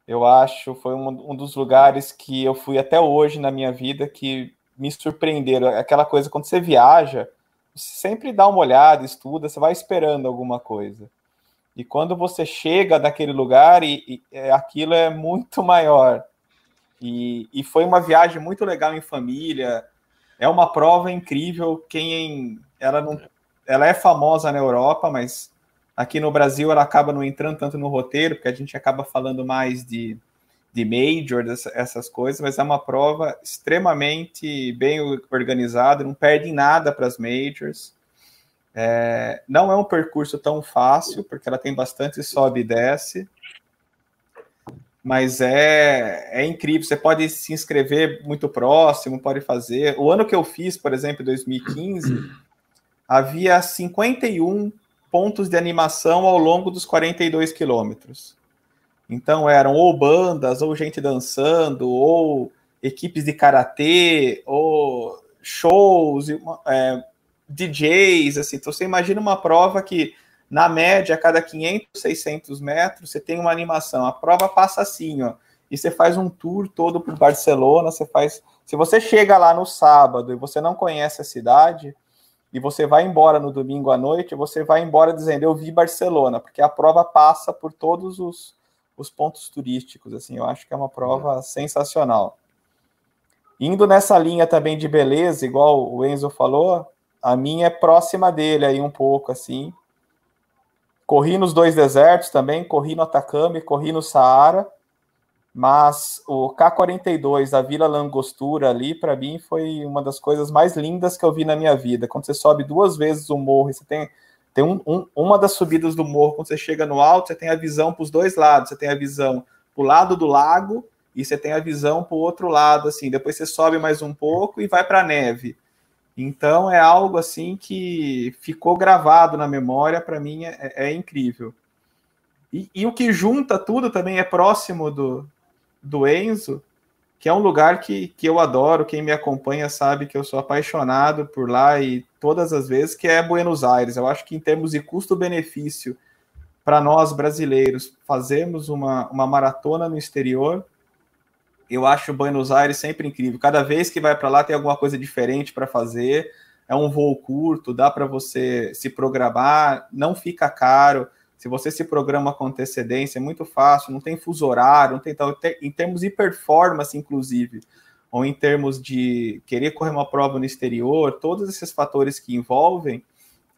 Eu acho foi um, um dos lugares que eu fui até hoje na minha vida que me surpreenderam. Aquela coisa, quando você viaja, você sempre dá uma olhada, estuda, você vai esperando alguma coisa. E quando você chega naquele lugar, e, e é, aquilo é muito maior. E, e, foi uma viagem muito legal em família. É uma prova incrível. Quem ela não, ela é famosa na Europa, mas aqui no Brasil ela acaba não entrando tanto no roteiro, porque a gente acaba falando mais de, de major, dessas, essas coisas. Mas é uma prova extremamente bem organizada, não perde nada para as majors. É, não é um percurso tão fácil, porque ela tem bastante sobe e desce, mas é, é incrível. Você pode se inscrever muito próximo, pode fazer. O ano que eu fiz, por exemplo, em 2015, *clears throat* havia 51 pontos de animação ao longo dos 42 quilômetros. Então eram ou bandas, ou gente dançando, ou equipes de karatê, ou shows, é, DJs, assim. Então você imagina uma prova que, na média, a cada 500, 600 metros, você tem uma animação. A prova passa assim, ó. E você faz um tour todo por Barcelona, você faz... Se você chega lá no sábado e você não conhece a cidade, e você vai embora no domingo à noite, você vai embora dizendo, eu vi Barcelona, porque a prova passa por todos os, os pontos turísticos, assim, eu acho que é uma prova uhum. sensacional. Indo nessa linha também de beleza, igual o Enzo falou, a minha é próxima dele aí um pouco, assim. Corri nos dois desertos também, corri no Atacama e corri no Saara, mas o K42 da Vila Langostura ali, para mim, foi uma das coisas mais lindas que eu vi na minha vida. Quando você sobe duas vezes o morro você tem, tem um, um, uma das subidas do morro, quando você chega no alto, você tem a visão para os dois lados. Você tem a visão para o lado do lago e você tem a visão para o outro lado, assim. Depois você sobe mais um pouco e vai para a neve. Então é algo assim que ficou gravado na memória, para mim é, é, incrível. E, e, o que junta tudo também é próximo do, do Enzo, que é um lugar que, que eu adoro. Quem me acompanha sabe que eu sou apaixonado por lá e todas as vezes, que é Buenos Aires. Eu acho que em termos de custo-benefício, para nós brasileiros, fazermos uma, uma maratona no exterior, eu acho Buenos Aires sempre incrível. Cada vez que vai para lá tem alguma coisa diferente para fazer. É um voo curto, dá para você se programar, não fica caro. Se você se programa com antecedência, é muito fácil, não tem fuso horário, não tem tal. Em termos de performance, inclusive, ou em termos de querer correr uma prova no exterior, todos esses fatores que envolvem,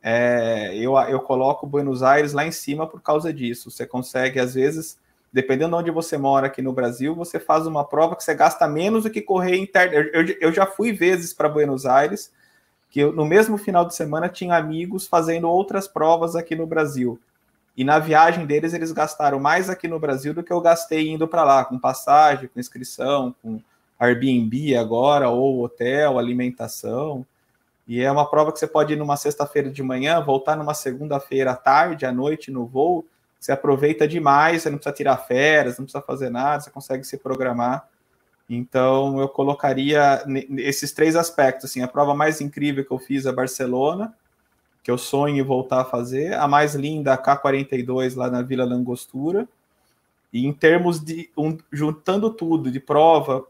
é, eu, eu coloco Buenos Aires lá em cima por causa disso. Você consegue, às vezes, dependendo de onde você mora aqui no Brasil, você faz uma prova que você gasta menos do que correr interno. Eu, eu, eu já fui vezes para Buenos Aires, que eu, no mesmo final de semana tinha amigos fazendo outras provas aqui no Brasil. E na viagem deles, eles gastaram mais aqui no Brasil do que eu gastei indo para lá, com passagem, com inscrição, com Airbnb agora, ou hotel, alimentação. E é uma prova que você pode ir numa sexta-feira de manhã, voltar numa segunda-feira à tarde, à noite no voo. Você aproveita demais, você não precisa tirar férias, não precisa fazer nada, você consegue se programar. Então, eu colocaria esses três aspectos. Assim, a prova mais incrível que eu fiz é Barcelona, que eu sonho em voltar a fazer. A mais linda, a K42, lá na Vila Langostura. E em termos de um, juntando tudo, de prova,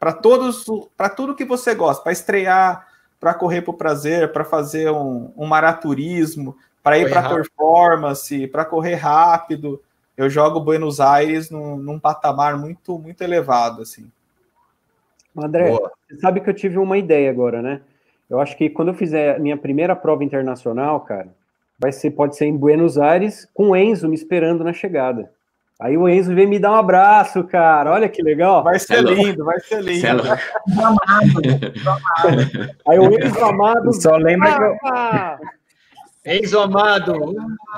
para todos, para tudo que você gosta, para estrear, para correr por prazer, para fazer um, um maraturismo, para ir para performance, para correr rápido, eu jogo Buenos Aires num, num patamar muito muito elevado assim. André, Boa. você sabe que eu tive uma ideia agora, né? Eu acho que quando eu fizer minha primeira prova internacional, cara, vai ser, pode ser em Buenos Aires, com o Enzo me esperando na chegada. Aí o Enzo vem me dar um abraço, cara. Olha que legal. Vai ser lindo, vai ser lindo. Aí o Enzo amado. Só lembra que eu. Enzo Amado.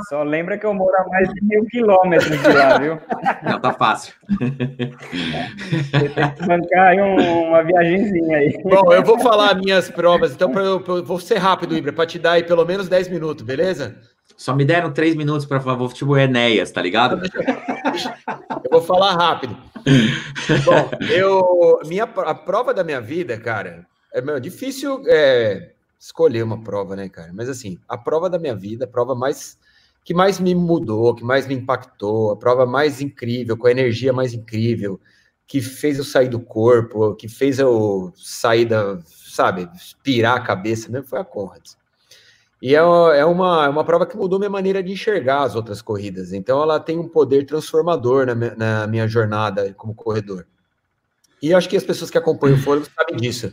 Só lembra que eu moro a mais de mil quilômetros de lá, viu? *laughs* Não, tá fácil. Você tem que bancar aí um, uma viagemzinha aí. Bom, eu vou falar minhas provas, então eu, eu, vou ser rápido, Ibra, para te dar aí pelo menos 10 minutos, beleza? Só me deram 3 minutos para favor, tipo Enéas, tá ligado? Eu vou falar rápido. Bom, eu, minha, a prova da minha vida, cara, é meu, difícil. É, escolher uma prova, né, cara? Mas assim, a prova da minha vida, a prova mais que mais me mudou, que mais me impactou, a prova mais incrível, com a energia mais incrível, que fez eu sair do corpo, que fez eu sair da, sabe, pirar a cabeça mesmo, foi a Conrads. E é, é uma, é uma prova que mudou minha maneira de enxergar as outras corridas. Então, ela tem um poder transformador na, minha, na minha jornada como corredor. E acho que as pessoas que acompanham o Fôlego sabem disso.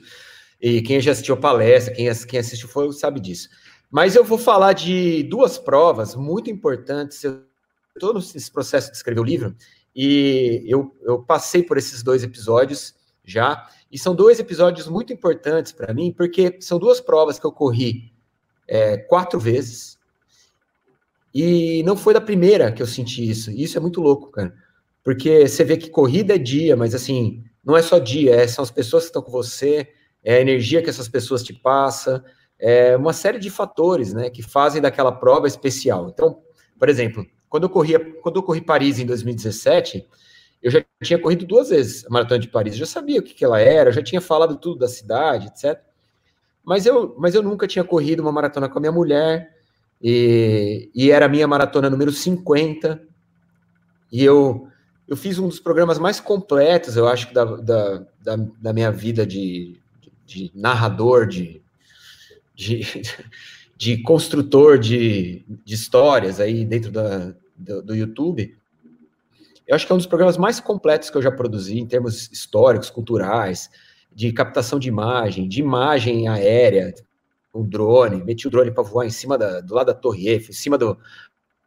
E quem já assistiu a palestra, quem, quem assistiu foi sabe disso. Mas eu vou falar de duas provas muito importantes. Eu estou nesse processo de escrever o livro e eu, eu passei por esses dois episódios já. E são dois episódios muito importantes para mim, porque são duas provas que eu corri é, quatro vezes. E não foi da primeira que eu senti isso. Isso é muito louco, cara. Porque você vê que corrida é dia, mas assim, não é só dia, é, são as pessoas que estão com você, é a energia que essas pessoas te passam, é uma série de fatores, né, que fazem daquela prova especial. Então, por exemplo, quando eu corria, quando eu corri Paris em 2017, eu já tinha corrido duas vezes a maratona de Paris, eu já sabia o que, que ela era, já tinha falado tudo da cidade, etc. Mas eu, mas eu nunca tinha corrido uma maratona com a minha mulher, e, e era a minha maratona número 50, e eu, eu fiz um dos programas mais completos, eu acho, da, da, da, da minha vida de, de narrador, de, de, *laughs* de construtor de, de, histórias aí dentro da, do, do, YouTube. Eu acho que é um dos programas mais completos que eu já produzi em termos históricos, culturais, de captação de imagem, de imagem aérea, um drone, meti o drone para voar em cima da, do lado da Torre Eiffel, em cima do,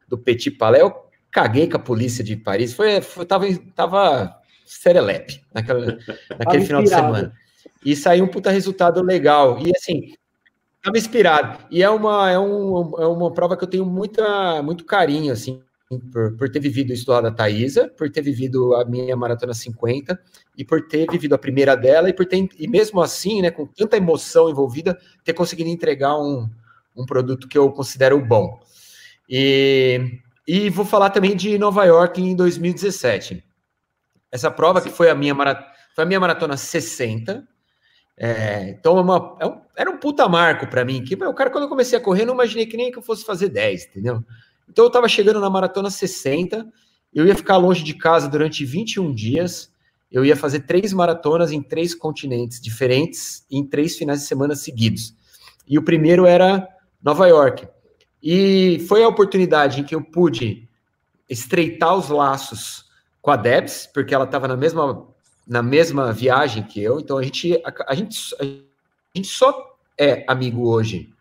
do Petit Palais. Eu caguei com a polícia de Paris, foi, foi tava, tava serelepe naquela, *laughs* naquele final de semana. E saiu um puta resultado legal. E assim, Tava inspirado. E é uma, é, um, é uma prova que eu tenho muita, muito carinho, assim, por, por ter vivido isso lá da Thaisa, por ter vivido a minha Maratona 50 e por ter vivido a primeira dela e por ter, e mesmo assim, né, com tanta emoção envolvida, ter conseguido entregar um, um produto que eu considero bom. E, e vou falar também de Nova York em 2017. Essa prova que foi a minha, foi a minha maratona 60. É, então é uma, é um, era um puta marco para mim. Que, o cara, quando eu comecei a correr, não imaginei que nem que eu fosse fazer 10, entendeu? Então eu estava chegando na maratona 60, eu ia ficar longe de casa durante 21 dias, eu ia fazer três maratonas em três continentes diferentes, em três finais de semana seguidos. E o primeiro era Nova York. E foi a oportunidade em que eu pude estreitar os laços com a Debs, porque ela estava na mesma, na mesma viagem que eu, então a gente, a, a, gente, a gente só é amigo hoje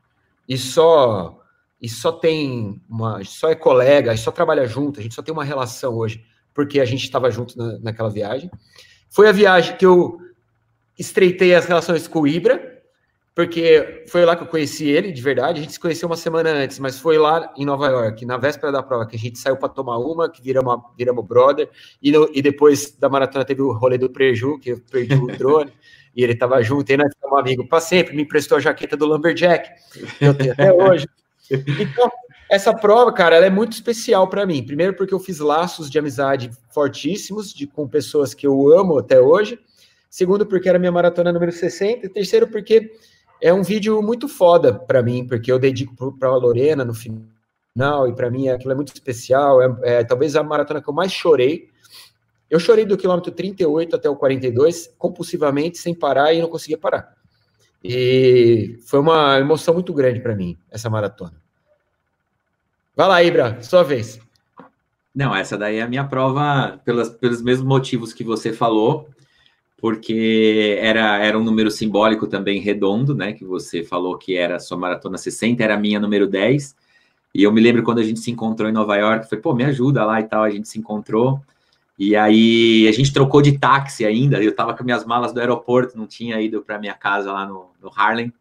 e só e só tem uma, só é colega, só trabalha junto, a gente só tem uma relação hoje, porque a gente estava junto na, naquela viagem. Foi a viagem que eu estreitei as relações com o Ibra, porque foi lá que eu conheci ele, de verdade. A gente se conheceu uma semana antes, mas foi lá em Nova York, na véspera da prova, que a gente saiu para tomar uma, que viramos, viramos brother, e, no, e depois da maratona teve o rolê do Preju, que eu perdi o *laughs* drone, e ele estava junto, e nós ficamos amigos para sempre, me emprestou a jaqueta do Lumberjack, que eu tenho até *laughs* hoje. Então, essa prova, cara, ela é muito especial para mim. Primeiro, porque eu fiz laços de amizade fortíssimos de, com pessoas que eu amo até hoje. Segundo, porque era minha maratona número 60. E terceiro, porque é um vídeo muito foda para mim, porque eu dedico para a Lorena no final, e para mim aquilo é muito especial. É, é, talvez a maratona que eu mais chorei. Eu chorei do quilômetro 38 até o 42, compulsivamente, sem parar, e não conseguia parar. E foi uma emoção muito grande para mim, essa maratona. Vai lá, Ibra, sua vez. Não, essa daí é a minha prova pelas, pelos mesmos motivos que você falou, porque era, era um número simbólico também redondo, né? Que você falou que era sua maratona 60, era a minha número 10. E eu me lembro quando a gente se encontrou em Nova York, foi, pô, me ajuda lá e tal, a gente se encontrou. E aí a gente trocou de táxi ainda. Eu tava com minhas malas do aeroporto, não tinha ido para minha casa lá no, no, Harlem.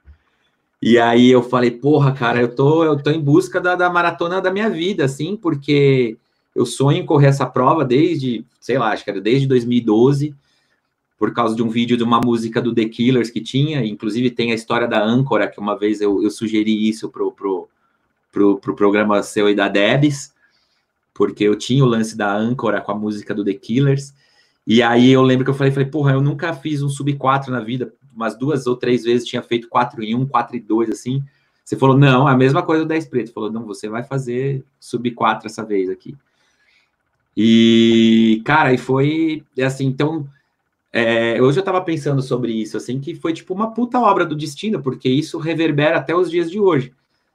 E aí eu falei, porra, cara, eu tô, eu tô em busca da, da maratona da minha vida, assim, porque eu sonho em correr essa prova desde, sei lá, acho que era desde 2012, por causa de um vídeo de uma música do The Killers que tinha, inclusive tem a história da âncora, que uma vez eu, eu sugeri isso pro, pro, pro, pro programa seu e da Debs porque eu tinha o lance da âncora com a música do The Killers. E aí eu lembro que eu falei, falei, porra, eu nunca fiz um sub 4 na vida, umas duas ou três vezes tinha feito 4 em 1, 4 e 2, assim. Você falou, não, é a mesma coisa do 10 preto. Falou, não, você vai fazer sub 4 essa vez aqui. E, cara, e foi assim, então. É, hoje eu tava pensando sobre isso, assim, que foi tipo uma puta obra do destino, porque isso reverbera até os dias de hoje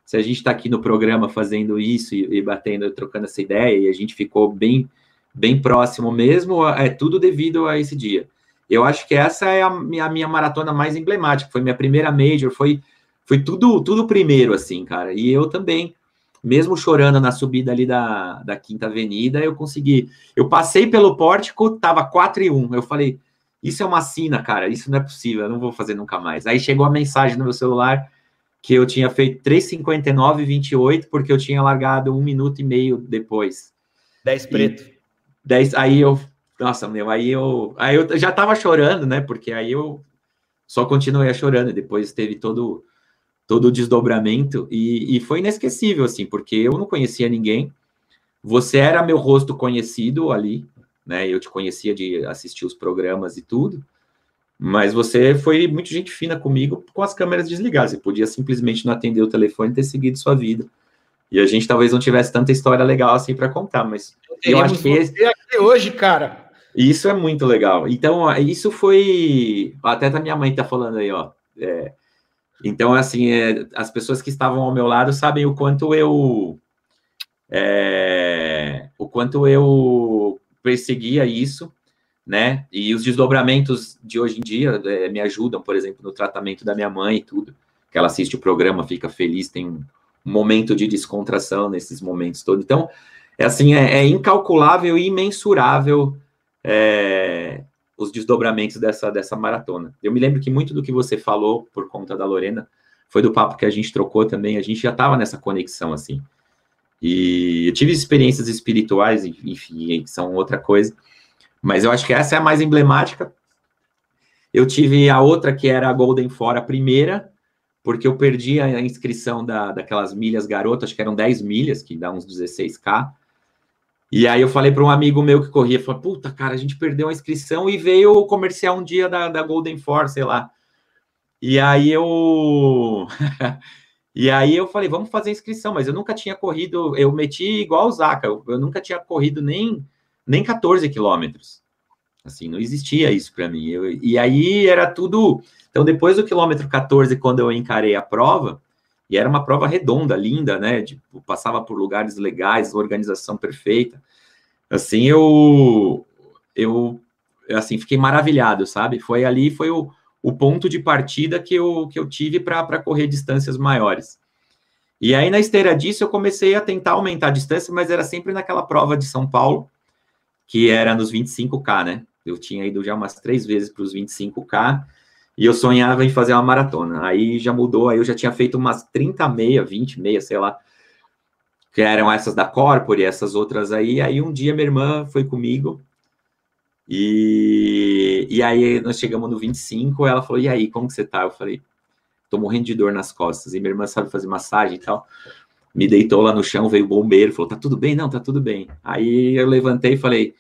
se a gente está aqui no programa fazendo isso e, e, batendo, trocando essa ideia, e a gente ficou bem, bem próximo mesmo, é tudo devido a esse dia. Eu acho que essa é a minha, a minha maratona mais emblemática, foi minha primeira major, foi, foi tudo, tudo primeiro, assim, cara. E eu também, mesmo chorando na subida ali da, da Quinta Avenida, eu consegui. Eu passei pelo pórtico, tava 4 e 1. Eu falei, isso é uma sina, cara, isso não é possível, eu não vou fazer nunca mais. Aí chegou a mensagem no meu celular que eu tinha feito 3,59 e 28, porque eu tinha largado um minuto e meio depois. 10 preto. E 10, aí eu, nossa, meu, aí eu, aí eu já tava chorando, né? Porque aí eu só continuei chorando, depois teve todo todo o desdobramento e, e foi inesquecível, assim, porque eu não conhecia ninguém, você era meu rosto conhecido ali, né? Eu te conhecia de assistir os programas e tudo, mas você foi muito gente fina comigo com as câmeras desligadas. Você podia simplesmente não atender o telefone e ter seguido sua vida. E a gente talvez não tivesse tanta história legal assim para contar, mas eu acho que esse... aqui hoje, cara. Isso é muito legal. Então, isso foi. Até a minha mãe tá falando aí, ó. É... Então, assim, é... as pessoas que estavam ao meu lado sabem o quanto eu. É... O quanto eu perseguia isso né? E os desdobramentos de hoje em dia é, me ajudam, por exemplo, no tratamento da minha mãe e tudo. Que ela assiste o programa, fica feliz, tem um momento de descontração nesses momentos todos. Então, é assim, é, é incalculável e imensurável é, os desdobramentos dessa, dessa maratona. Eu me lembro que muito do que você falou por conta da Lorena foi do papo que a gente trocou também, a gente já estava nessa conexão, assim. E eu tive experiências espirituais, enfim, que são outra coisa, mas eu acho que essa é a mais emblemática. Eu tive a outra que era a Golden Fora, a primeira, porque eu perdi a inscrição da, daquelas milhas garotas, que eram 10 milhas, que dá uns 16k. E aí eu falei para um amigo meu que corria, falou, puta, cara, a gente perdeu a inscrição e veio o comercial um dia da, da Golden Force, sei lá. E aí eu... *laughs* e aí eu falei, vamos fazer inscrição, mas eu nunca tinha corrido, eu meti igual o Zaca, eu, eu nunca tinha corrido nem, nem 14 quilômetros. Assim, não existia isso para mim. Eu, e aí era tudo... Então, depois do quilômetro 14, quando eu encarei a prova, e era uma prova redonda, linda, né? Tipo, passava por lugares legais, organização perfeita. Assim, eu, eu, assim, fiquei maravilhado, sabe? Foi ali, foi o, o ponto de partida que eu, que eu tive para correr distâncias maiores. E aí, na esteira disso, eu comecei a tentar aumentar a distância, mas era sempre naquela prova de São Paulo, que era nos 25K, né? Eu tinha ido já umas três vezes para os 25K, e eu sonhava em fazer uma maratona. Aí já mudou, aí eu já tinha feito umas 30 meia, 20 meia, sei lá, que eram essas da Corpore, essas outras aí. Aí um dia minha irmã foi comigo, e, e aí nós chegamos no 25, ela falou, e aí, como que você tá? Eu falei, tô morrendo de dor nas costas. E minha irmã sabe fazer massagem e tal. Me deitou lá no chão, veio o bombeiro, falou, tá tudo bem? Não, tá tudo bem. Aí eu levantei e falei,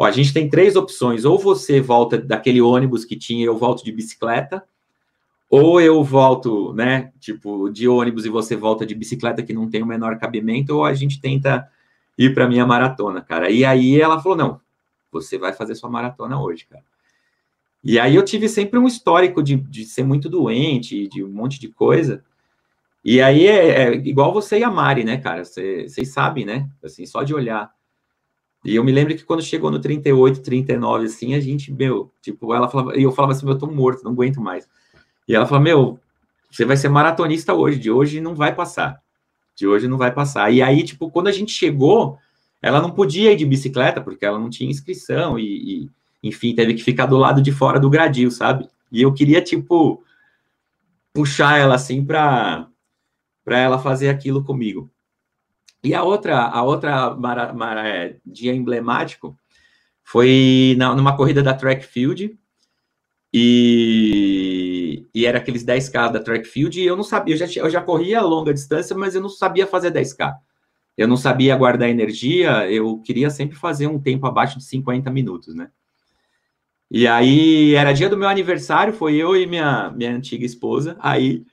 Ó, a gente tem três opções. Ou você volta daquele ônibus que tinha, eu volto de bicicleta, ou eu volto, né, tipo, de ônibus e você volta de bicicleta que não tem o menor cabimento, ou a gente tenta ir para minha maratona, cara. E aí ela falou: "Não, você vai fazer sua maratona hoje, cara". E aí eu tive sempre um histórico de, de ser muito doente, de um monte de coisa. E aí é, é igual você e a Mari, né, cara? Vocês sabem, né? Assim, só de olhar e eu me lembro que quando chegou no 38, 39, assim, a gente, meu, tipo, ela falava, e eu falava assim, meu, eu tô morto, não aguento mais. E ela falou, meu, você vai ser maratonista hoje, de hoje não vai passar. De hoje não vai passar. E aí, tipo, quando a gente chegou, ela não podia ir de bicicleta, porque ela não tinha inscrição, e, e enfim, teve que ficar do lado de fora do gradil, sabe? E eu queria, tipo, puxar ela assim para para ela fazer aquilo comigo. E a outra, a outra mara, mara, é, dia emblemático foi na, numa corrida da track field e, e era aqueles 10K da track field e eu não sabia, eu já, eu já corria longa distância, mas eu não sabia fazer 10K. Eu não sabia guardar energia, eu queria sempre fazer um tempo abaixo de 50 minutos, né? E aí era dia do meu aniversário, foi eu e minha, minha antiga esposa. Aí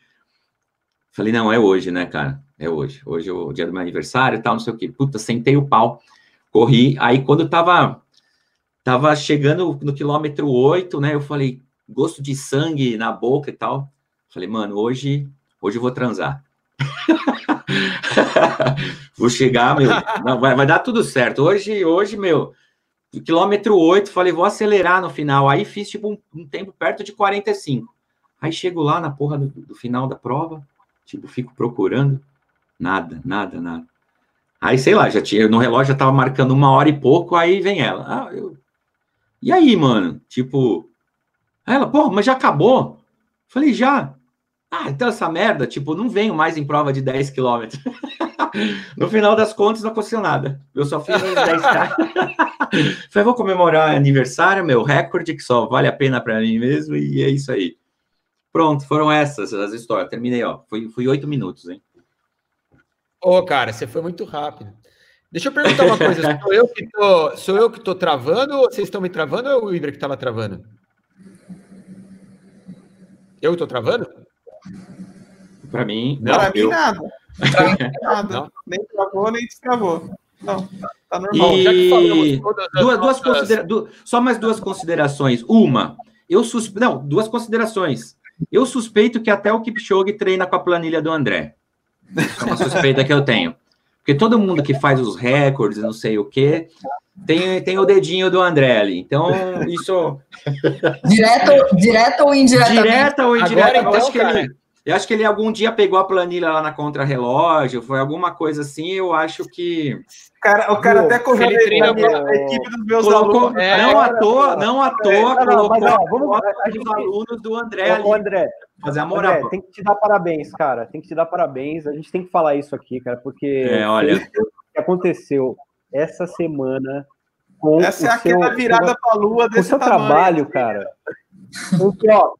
falei, não, é hoje, né, cara? É hoje. Hoje é o dia do meu aniversário e tal, não sei o quê. Puta, sentei o pau, corri. Aí quando tava, tava chegando no quilômetro 8, né? Eu falei, gosto de sangue na boca e tal. Falei, mano, hoje, hoje eu vou transar. *laughs* vou chegar, meu. Não, vai, vai dar tudo certo. Hoje, hoje, meu, quilômetro 8, falei, vou acelerar no final. Aí fiz tipo um, um tempo perto de 45. Aí chego lá na porra do, do final da prova, tipo, fico procurando. Nada, nada, nada. Aí, sei lá, já tinha, no relógio já tava marcando uma hora e pouco, aí vem ela. Ah, eu... E aí, mano? Tipo, ela, pô, mas já acabou? Falei, já. Ah, então essa merda, tipo, não venho mais em prova de 10 quilômetros. *laughs* no final das contas, não aconteceu nada. Eu só fiz uns 10 *laughs* *laughs* Falei, vou comemorar aniversário, meu recorde, que só vale a pena para mim mesmo, e é isso aí. Pronto, foram essas as histórias. Terminei, ó. Fui, fui oito minutos, hein? Ô, oh, cara, você foi muito rápido. Deixa eu perguntar uma coisa. *laughs* sou, eu que tô, sou eu que tô travando ou vocês estão me travando ou é o Ibra que estava travando? Eu estou travando? Para mim, não. Para mim, nada. *laughs* Pra mim, nada. Não. Nem travou, nem destravou. Não, tá normal. E... Já que falamos duas, duas considera... du... Só mais duas considerações. Uma, eu suspeito. Não, duas considerações. Eu suspeito que até o Kipchoge treina com a planilha do André. É uma suspeita que eu tenho. Porque todo mundo que faz os recordes, não sei o quê, tem, tem o dedinho do André ali. Então, isso. Direto, direto ou indiretamente? Direta ou indireta. Agora, então, acho que ele, Eu acho que ele algum dia pegou a planilha lá na contra-relógio, foi alguma coisa assim, eu acho que. Cara, o cara Meu, até correu ele treina a equipe dos meus Colocou, alunos. É, não à toa, não à toa, não, não, colocou mas, ó, vamos- a a gente- alunos do André ali, André, fazer a moral. André, tem que te dar parabéns, cara. Tem que te dar parabéns. A gente tem que falar isso aqui, cara, porque É, olha. o que aconteceu essa semana com Essa é o aquela seu, virada pra lua o desse seu tamanho. trabalho, cara. Porque, ó,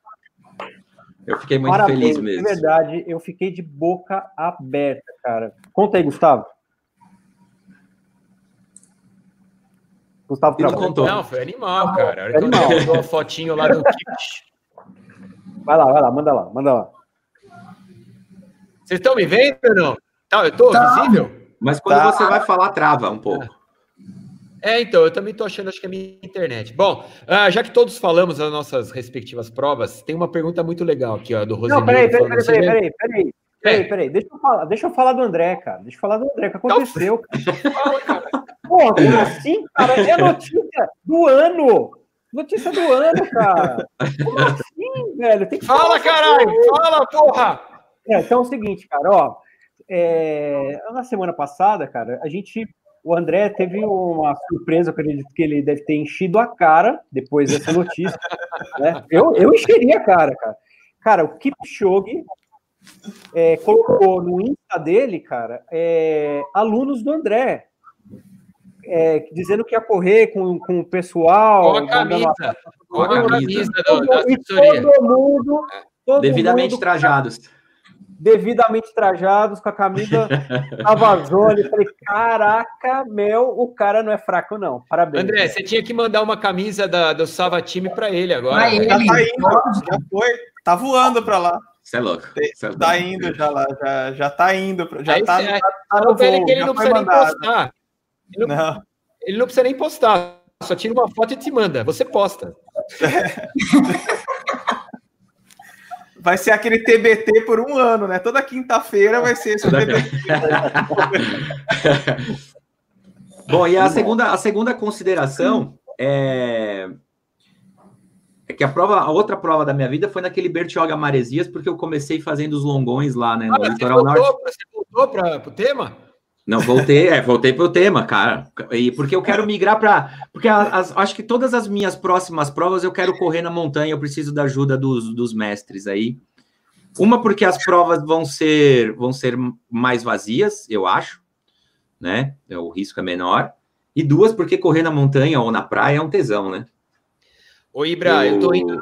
Eu fiquei muito parabéns, feliz de mesmo. verdade, eu fiquei de boca aberta, cara. Conta aí, Gustavo. Gustavo não contou. Não, foi animal, cara. A hora que eu Animal. mandou a fotinho lá do Vai lá, vai lá, manda lá, manda lá. Vocês estão me vendo ou não? Tá, eu tô Tá. visível? Mas quando Tá. você vai falar, trava um pouco. É, então, eu também tô achando, acho que é minha internet. Bom, ah, já que todos falamos das nossas respectivas provas, tem uma pergunta muito legal aqui, ó, do Rosenildo. Não, peraí, peraí, falando, peraí, você peraí, vê- peraí, peraí, peraí, peraí, deixa eu falar, deixa eu falar do André, cara, deixa eu falar do André, o que aconteceu, cara? *laughs* Fala, cara. Pô, como assim, cara? É notícia do ano! Notícia do ano, cara! Como assim, velho? Tem que Fala, caralho! Fala, porra! É, então é o seguinte, cara, ó. é, na semana passada, cara, a gente. O André teve uma surpresa, eu acredito que ele deve ter enchido a cara depois dessa notícia. *laughs* né? Eu, eu encheria a cara, cara. Cara, o Kipchoge é, colocou no Insta dele, cara, é, alunos do André. é, dizendo que ia correr com, com o pessoal. Com a camisa. Com a camisa. camisa do, da assessoria. todo mundo. todo Devidamente mundo trajados. Devidamente trajados, com a camisa. *laughs* Eu falei, caraca, meu, o cara não é fraco, não. Parabéns. André, você tinha que mandar uma camisa da, do Sava Time pra ele agora. Pra ele. Já tá indo, já foi. Tá voando pra lá. Você é louco. Cê é louco. Tá indo já lá, já, já tá indo. Já Aí tá, cê- já tá Fala no voo, que ele já não precisa nem mandado. postar. Ele não, Não, ele não precisa nem postar. Só tira uma foto e te manda. Você posta. *laughs* vai ser aquele TBT por um ano, né? Toda quinta-feira vai ser esse TBT. *laughs* Bom, e a segunda, a segunda consideração é, é que a prova, a outra prova da minha vida foi naquele Bertioga Maresias, porque eu comecei fazendo os longões lá, né, no Ah, você litoral norte. você voltou para o tema? Não, voltei, é, voltei pro tema, cara. E porque eu quero migrar para. Porque as- acho que todas as minhas próximas provas eu quero correr na montanha, eu preciso da ajuda dos, dos mestres aí. Uma, porque as provas vão ser, vão ser mais vazias, eu acho, né? O risco é menor. E duas, porque correr na montanha ou na praia é um tesão, né? Ô, Ibra, eu, Eu- tô indo no,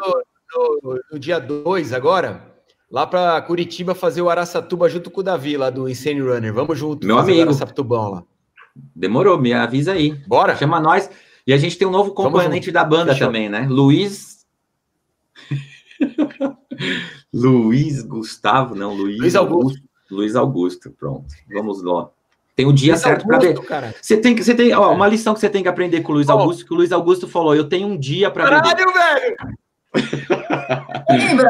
no- no dia 2 agora, lá para Curitiba fazer o Araçatuba junto com o Davi, lá do Insane Runner. Vamos junto Meu amigo. Araçatubão lá. Demorou, me avisa aí. Bora? Chama nós. E a gente tem um novo componente da banda Fechou. também, né? Luiz. *laughs* Luiz Gustavo, não, Luiz, Luiz Augusto. Luiz Augusto, pronto. Vamos lá. Tem o dia Luiz certo para ver. Augusto, cara. Você tem que, você tem, ó, uma lição que você tem que aprender com o Luiz. Augusto, que o Luiz Augusto falou: eu tenho um dia para beber. Caralho, velho! *laughs* Libra,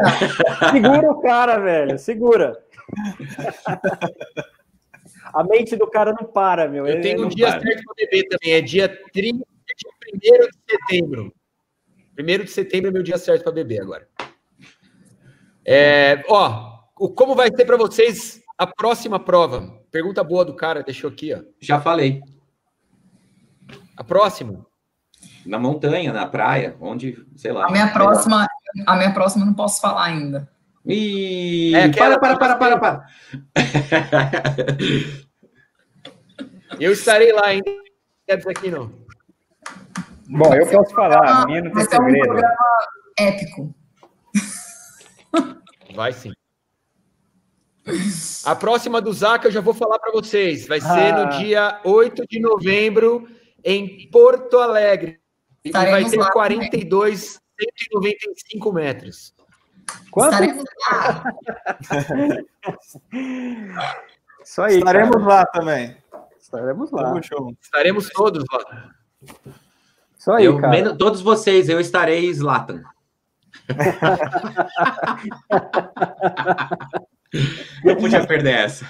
Segura o cara, velho. Segura. A mente do cara não para, meu. Eu Ele tenho um dia para. certo para beber também, é dia 30, dia 1 de setembro. 1 de setembro é meu dia certo para beber agora. É, ó, o- como vai ser para vocês a próxima prova? Pergunta boa do cara, deixou aqui, ó. Já falei. A próxima? Na montanha, na praia, onde, sei lá. a minha próxima, a minha próxima eu não posso falar ainda. Ih, É, para, para, para, para, para. *laughs* Eu estarei lá ainda. Deve aqui não. Bom, eu posso falar, a minha não tem Vai ser um programa épico. Vai sim. A próxima do Zaca eu já vou falar para vocês. Vai ser Ah. no dia 8 de novembro em Porto Alegre. E vai ter lá 42, 195 metros. Quanto? Estaremos lá. *laughs* Isso aí. Estaremos cara. lá também. Estaremos lá. Estaremos todos lá. Isso aí, Eu, cara. menos- todos vocês, eu estarei Zlatan. Não podia perder essa.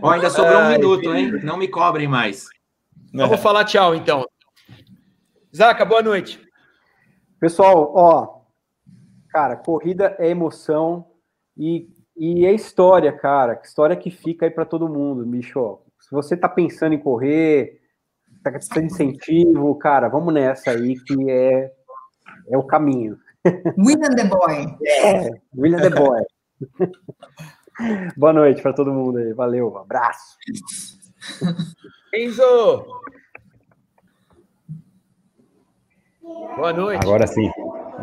Ó, ainda sobrou um Ai, minuto, hein? Não me cobrem mais. Vamos falar tchau, então. Zaca, boa noite. Pessoal, ó, cara, corrida é emoção e E é história, cara. História que fica aí para todo mundo, bicho. Se você tá pensando em correr, tá precisando de incentivo, cara, vamos nessa aí que é, é o caminho. William the Boy. É, William the Boy. *laughs* Boa noite para todo mundo aí. Valeu, um abraço. Enzo! Boa noite. Agora sim.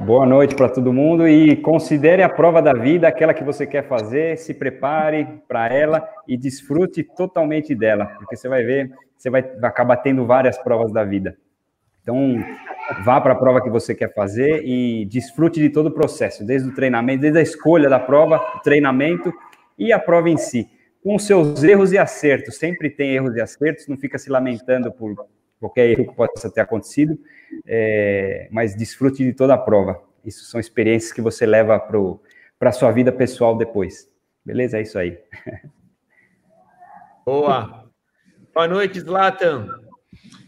Boa noite para todo mundo e considere a prova da vida aquela que você quer fazer, se prepare para ela e desfrute totalmente dela, porque você vai ver, você vai acabar tendo várias provas da vida. Então, vá para a prova que você quer fazer e desfrute de todo o processo, desde o treinamento, desde a escolha da prova, o treinamento e a prova em si, com seus erros e acertos. Sempre tem erros e acertos, não fica se lamentando por qualquer erro que possa ter acontecido, é, mas desfrute de toda a prova. Isso são experiências que você leva para a sua vida pessoal depois. Beleza? É isso aí. *laughs* Boa. Boa noite, Zlatan.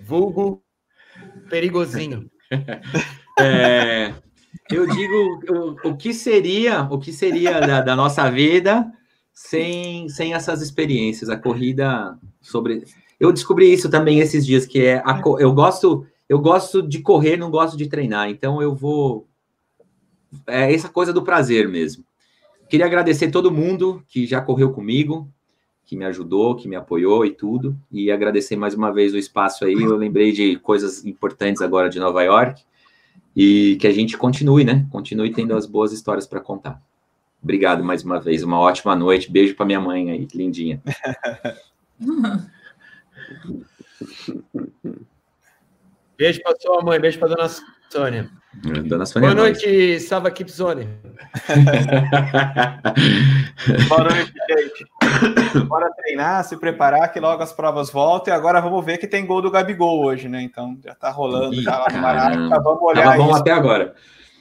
Vulgo perigosinho. *laughs* É, eu digo o, o, que seria o que seria da, da, nossa vida sem, sem essas experiências. A corrida sobre eu descobri isso também esses dias, que é a, eu gosto eu gosto de correr, não gosto de treinar, então eu vou é essa coisa do prazer mesmo. Queria agradecer todo mundo que já correu comigo, que me ajudou, que me apoiou e tudo, e agradecer mais uma vez o espaço aí. Eu lembrei de coisas importantes agora de Nova York e que a gente continue, né? Continue tendo as boas histórias para contar. Obrigado mais uma vez, uma ótima noite. Beijo para minha mãe aí, lindinha. *laughs* Beijo para sua mãe, beijo para dona Sônia. Dona Sônia. Boa noite, Sava Kipzone. *laughs* Boa noite, gente. Bora treinar, se preparar, que logo as provas voltam. E agora vamos ver que tem gol do Gabigol hoje, né? Então já tá rolando, já lá no Maraca. Vamos olhar. Tava bom até agora.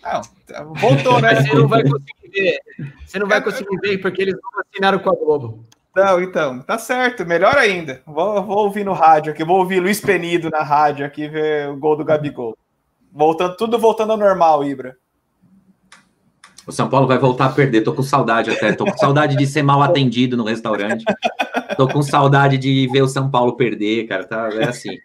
Não, voltou, né? Você não vai conseguir ver. Você não vai conseguir ver porque eles não assinaram com a Globo. Não, então, tá certo, melhor ainda. Vou, vou ouvir no rádio aqui, vou ouvir Luiz Penido na rádio aqui, ver o gol do Gabigol. Voltando, tudo voltando ao normal, Ibra. O São Paulo vai voltar a perder. Tô com saudade até. Tô com saudade de ser mal atendido no restaurante. Tô com saudade de ver o São Paulo perder, cara. Tá, é assim.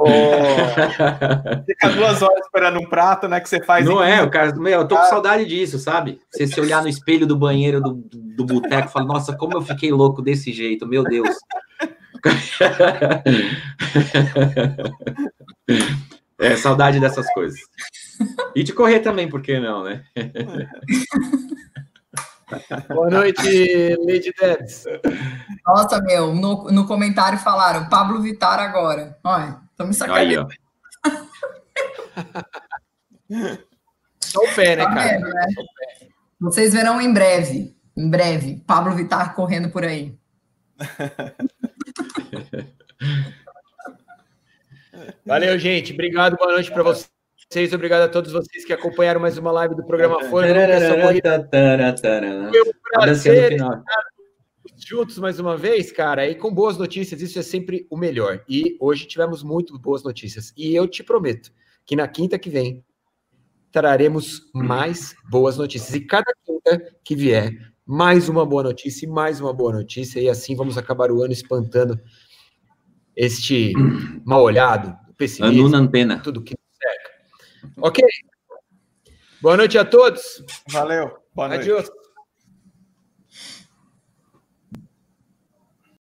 Oh, *laughs* fica duas horas esperando um prato, né? Que você faz. Não é, o cara. Meu, eu tô com saudade disso, sabe? Você se olhar no espelho do banheiro do, do boteco e falar, nossa, como eu fiquei louco desse jeito, meu Deus. *laughs* É, saudade dessas coisas. E de correr também, por que não, né? *laughs* Boa noite, Lady Debs. Nossa, meu, no, no comentário falaram Pablo Vitar agora. Olha, estamos sacaneando. Só o pé, né, tá cara? Vendo, né? Vocês verão em breve, em breve, Pablo Vitar correndo por aí. Valeu, gente. Obrigado, boa noite para vocês. Obrigado a todos vocês que acompanharam mais uma live do programa Fora. Foi um prazer estar juntos mais uma vez, cara, e com boas notícias, isso é sempre o melhor. E hoje tivemos muito boas notícias. E eu te prometo que na quinta que vem traremos mais boas notícias. E cada quinta que vier, mais uma boa notícia e mais uma boa notícia. E assim vamos acabar o ano espantando este mal olhado, pessimismo, tudo que. Ok. Boa noite a todos. Valeu. Boa noite. Adiós.